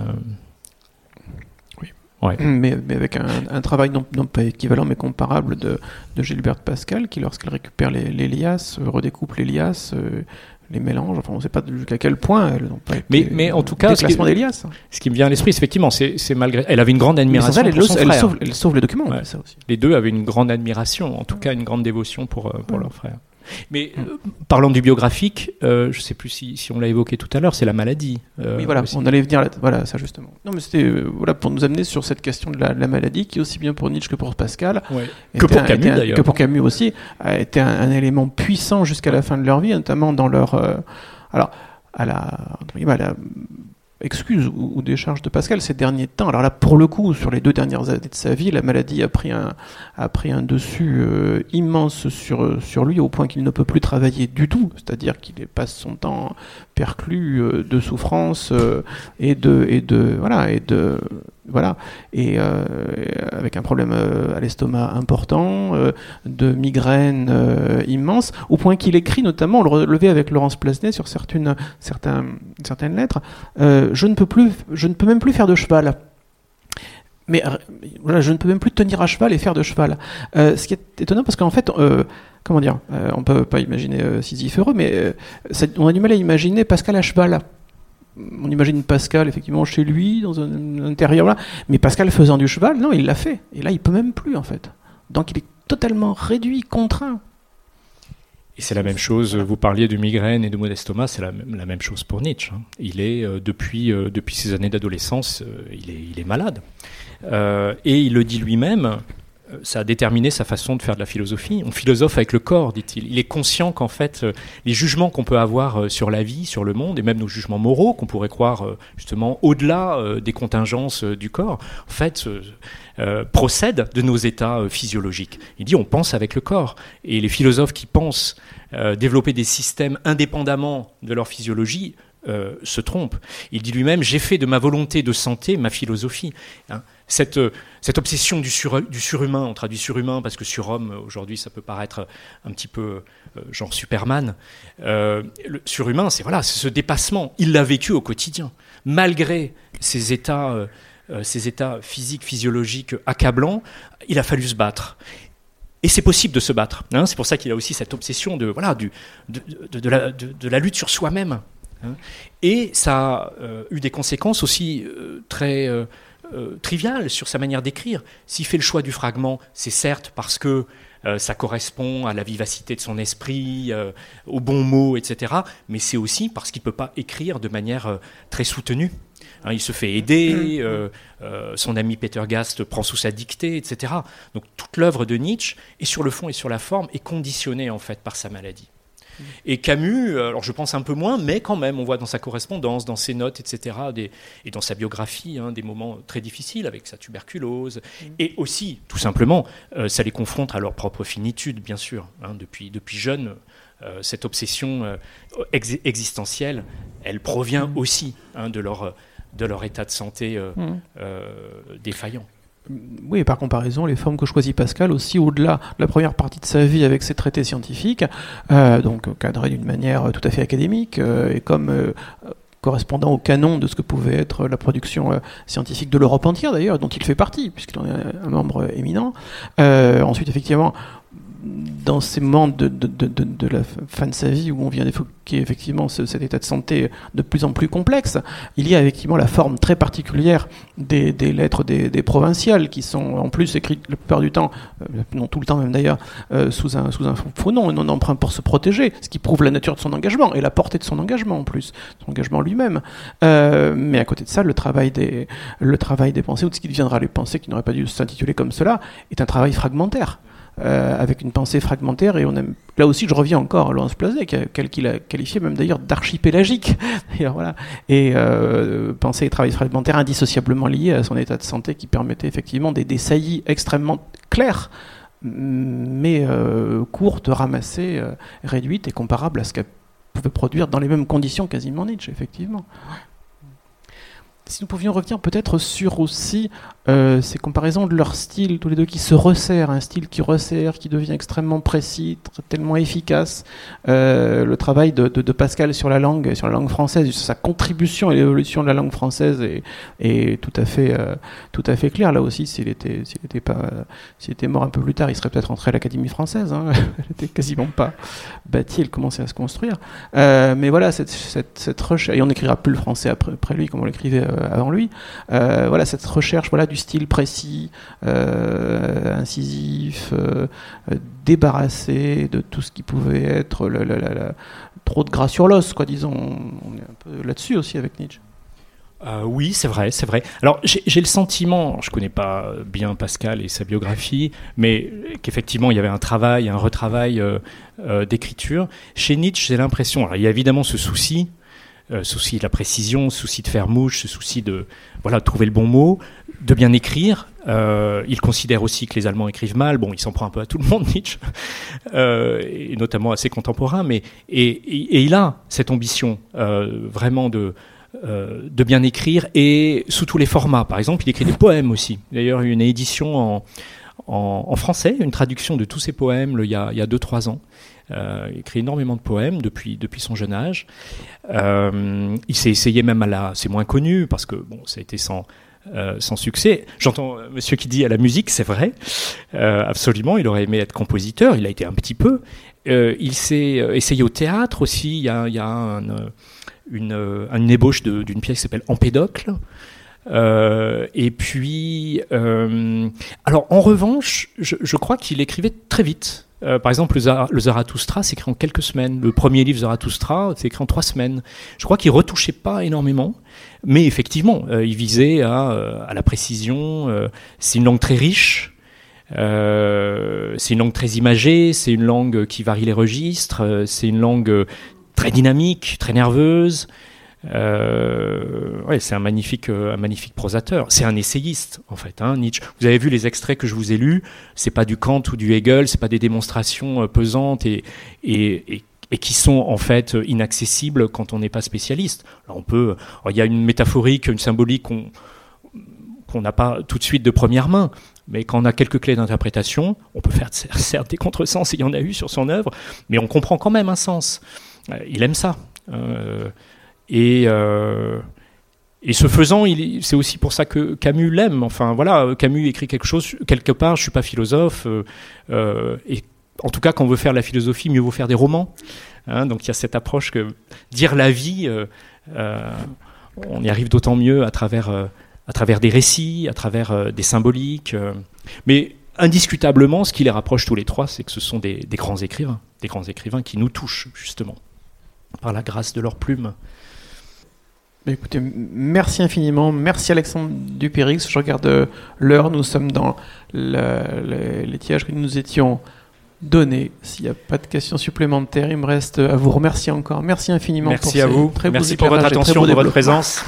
oui. Ouais. Mais, mais, avec un, un travail non, non, pas équivalent mais comparable de, de Gilberte Pascal qui, lorsqu'elle récupère l'Elias, redécoupe l'Elias, euh, les mélanges. Enfin, on ne sait pas jusqu'à quel point elles n'ont pas été. Mais, mais en tout cas, ce qui, ce qui me vient à l'esprit, effectivement, c'est malgré. Elle avait une grande admiration pour son frère. Sauve, elle sauve les documents. Ça aussi. Les deux avaient une grande admiration, en tout cas une grande dévotion pour, euh, pour leur frère. Mais euh, parlant du biographique, euh, je ne sais plus si, si on l'a évoqué tout à l'heure, c'est la maladie. Euh, oui, voilà, on allait venir là, voilà, ça justement. Non, mais c'était voilà, pour nous amener sur cette question de la, maladie, qui aussi bien pour Nietzsche que pour Pascal, que pour Camus d'ailleurs, que pour Camus aussi, a été un, élément puissant jusqu'à la fin de leur vie, notamment dans leur, alors à la, à la excuse ou, décharge de Pascal ces derniers temps. Alors là, pour le coup, sur les deux dernières années de sa vie, la maladie a pris un, dessus euh, immense sur, lui, au point qu'il ne peut plus travailler du tout. C'est-à-dire qu'il passe son temps perclus euh, de souffrance euh, et de voilà et de voilà et euh, avec un problème à l'estomac important de migraines immenses au point qu'il écrit notamment on le relevait avec Laurence Plasnet sur certaines certaines lettres je ne peux plus je ne peux même plus faire de cheval mais voilà, je ne peux même plus tenir à cheval et faire de cheval. ce qui est étonnant parce qu'en fait, comment dire, euh, on peut pas imaginer euh, Sisyphe heureux, mais euh, on a du mal à imaginer Pascal à cheval. On imagine Pascal effectivement chez lui, dans un, intérieur là, mais Pascal faisant du cheval, non, il l'a fait. Et là, il peut même plus en fait. Donc il est totalement réduit, contraint. Et c'est la même chose, vous parliez de migraine et de modestoma, c'est la, la, même chose pour Nietzsche. Hein. Il est, depuis, depuis ses années d'adolescence, il, est, il est malade. et il le dit lui-même, euh, ça a déterminé sa façon de faire de la philosophie. On philosophe avec le corps, dit-il. Il est conscient qu'en fait, euh, les jugements qu'on peut avoir euh, sur la vie, sur le monde, et même nos jugements moraux, qu'on pourrait croire justement au-delà des contingences du corps, en fait, procèdent de nos états physiologiques. Il dit on pense avec le corps. Et les philosophes qui pensent développer des systèmes indépendamment de leur physiologie se trompent. Il dit lui-même j'ai fait de ma volonté de santé ma philosophie. Hein cette, cette obsession du, surhumain, on traduit surhumain parce que surhomme, aujourd'hui, ça peut paraître un petit peu euh, genre Superman. Euh, le surhumain, c'est voilà, ce dépassement. Il l'a vécu au quotidien, malgré ces états, euh, états physiques, physiologiques accablants. Il a fallu se battre. Et c'est possible de se battre. Hein. c'est pour ça qu'il a aussi cette obsession de, voilà, de la, lutte sur soi-même. Hein. Et ça a eu des conséquences aussi très euh, trivial sur sa manière d'écrire. S'il fait le choix du fragment, c'est certes parce que euh, ça correspond à la vivacité de son esprit, euh, aux bons mots, etc. Mais c'est aussi parce qu'il ne peut pas écrire de manière très soutenue. Hein, il se fait aider, mm. son ami Peter Gast prend sous sa dictée, etc. Donc toute l'œuvre de Nietzsche, et sur le fond et sur la forme, est conditionnée en fait par sa maladie. Et Camus, euh, alors je pense un peu moins, mais quand même, on voit dans sa correspondance, dans ses notes, etc., et dans sa biographie, hein, des moments très difficiles avec sa tuberculose. Mm. Et aussi, tout simplement, euh, ça les confronte à leur propre finitude, bien sûr. Hein, depuis, depuis jeune, euh, cette obsession existentielle, elle provient mm. aussi hein, de, leur, de leur état de santé mm. défaillant. Oui, par comparaison, les formes que choisit Pascal aussi, au-delà de la première partie de sa vie avec ses traités scientifiques, euh, donc cadrés d'une manière tout à fait académique, euh, et comme euh, correspondant au canon de ce que pouvait être la production scientifique de l'Europe entière d'ailleurs, dont il fait partie, puisqu'il en est un membre éminent. ensuite, effectivement, dans ces moments de, la fin de sa vie où on vient d'évoquer effectivement cet état de santé de plus en plus complexe, il y a effectivement la forme très particulière des, lettres des, des, provinciales qui sont en plus écrites la plupart du temps, euh, non tout le temps même d'ailleurs, euh, sous, un, faux nom, un nom emprunt pour se protéger, ce qui prouve la nature de son engagement et la portée de son engagement en plus, son engagement lui-même. Euh, mais à côté de ça, le travail des, le travail des pensées, ou de ce qui deviendra les pensées qui n'auraient pas dû s'intituler comme cela, est un travail fragmentaire. Euh, avec une pensée fragmentaire. Et on aime, là aussi, je reviens encore à Laurence Plazet, qu'il a qualifié même d'ailleurs d'archipélagique. voilà. Et euh, pensée et travail fragmentaire indissociablement liés à son état de santé qui permettait effectivement des, des saillies extrêmement claires mais euh, courtes, ramassées, réduites et comparables à ce qu'elle pouvait produire dans les mêmes conditions quasiment Nietzsche, effectivement. Si nous pouvions revenir peut-être sur aussi euh, ces comparaisons de leur style, tous les deux qui se resserrent, un style qui resserre, qui devient extrêmement précis, tellement efficace. Euh, le travail de, Pascal sur la langue, sur la langue française, sa contribution à l'évolution de la langue française est, tout à fait, euh, tout à fait clair. Là aussi, s'il était, s'il était pas, s'il était mort un peu plus tard, il serait peut-être entré à l'Académie française. Hein. elle était quasiment pas bâtie, elle commençait à se construire. Mais voilà, cette, cette, recherche, et on n'écrira plus le français après, après lui comme on l'écrivait avant lui. Euh, voilà, cette recherche, voilà du style précis, euh, incisif, euh, débarrassé de tout ce qui pouvait être trop de gras sur l'os, quoi, disons. On est un peu là-dessus aussi avec Nietzsche. Euh, oui, c'est vrai, c'est vrai. Alors j'ai le sentiment, je connais pas bien Pascal et sa biographie, mais qu'effectivement il y avait un travail, un retravail d'écriture. Chez Nietzsche, j'ai l'impression, il y a évidemment ce souci, souci de la précision, souci de faire mouche, souci de voilà trouver le bon mot, de bien écrire. Euh, il considère aussi que les Allemands écrivent mal. Bon, il s'en prend un peu à tout le monde, Nietzsche, euh, et notamment à ses contemporains. Mais et, il a cette ambition euh, vraiment de euh, de bien écrire et sous tous les formats. Par exemple, il écrit des poèmes aussi. D'ailleurs, une édition en, en, français, une traduction de tous ses poèmes il y a 2-3 ans. Euh, il écrit énormément de poèmes depuis, depuis son jeune âge. Euh, il s'est essayé même à la... C'est moins connu parce que bon, ça a été sans, euh, sans succès. J'entends monsieur qui dit à la musique, c'est vrai, euh, absolument, il aurait aimé être compositeur, il a été un petit peu. Il s'est essayé au théâtre aussi, il y a, il une, une, ébauche d'une pièce qui s'appelle Empédocle. et puis, alors en revanche, je crois qu'il écrivait très vite. Euh, par exemple, le, Zara, le Zarathustra s'écrit en quelques semaines. Le premier livre Zarathustra s'écrit en trois semaines. Je crois qu'il retouchait pas énormément. Mais effectivement, euh, il visait à, euh, à la précision. C'est une langue très riche. C'est une langue très imagée. C'est une langue qui varie les registres. c'est une langue très dynamique, très nerveuse. Euh, ouais, c'est un magnifique, un magnifique prosateur. C'est un essayiste, en fait, hein, Nietzsche. Vous avez vu les extraits que je vous ai lus. C'est pas du Kant ou du Hegel. C'est pas des démonstrations pesantes et, et, et et qui sont en fait inaccessibles quand on n'est pas spécialiste. On peut, il y a une métaphorique, une symbolique qu'on n'a pas tout de suite de première main, mais quand on a quelques clés d'interprétation, on peut faire certes des contresens, il y en a eu sur son œuvre, mais on comprend quand même un sens. Il aime ça. Euh, et, euh, et ce faisant, c'est aussi pour ça que Camus l'aime. Enfin voilà, Camus écrit quelque chose, quelque part, je suis pas philosophe, euh, euh et en tout cas, quand on veut faire la philosophie, mieux vaut faire des romans. Hein, donc il y a cette approche que dire la vie, on y arrive d'autant mieux à travers, à travers des récits, à travers des symboliques. Mais indiscutablement, ce qui les rapproche tous les trois, c'est que ce sont des, des, grands écrivains, des grands écrivains qui nous touchent justement par la grâce de leur plume. Écoutez, merci infiniment. Merci Alexandre Dupérix. Je regarde l'heure. Nous sommes dans l'étiage que nous étions donné. S'il n'y a pas de questions supplémentaires, il me reste à vous remercier encore. Merci infiniment Merci pour à vous. Très Merci pour votre attention, pour votre présence.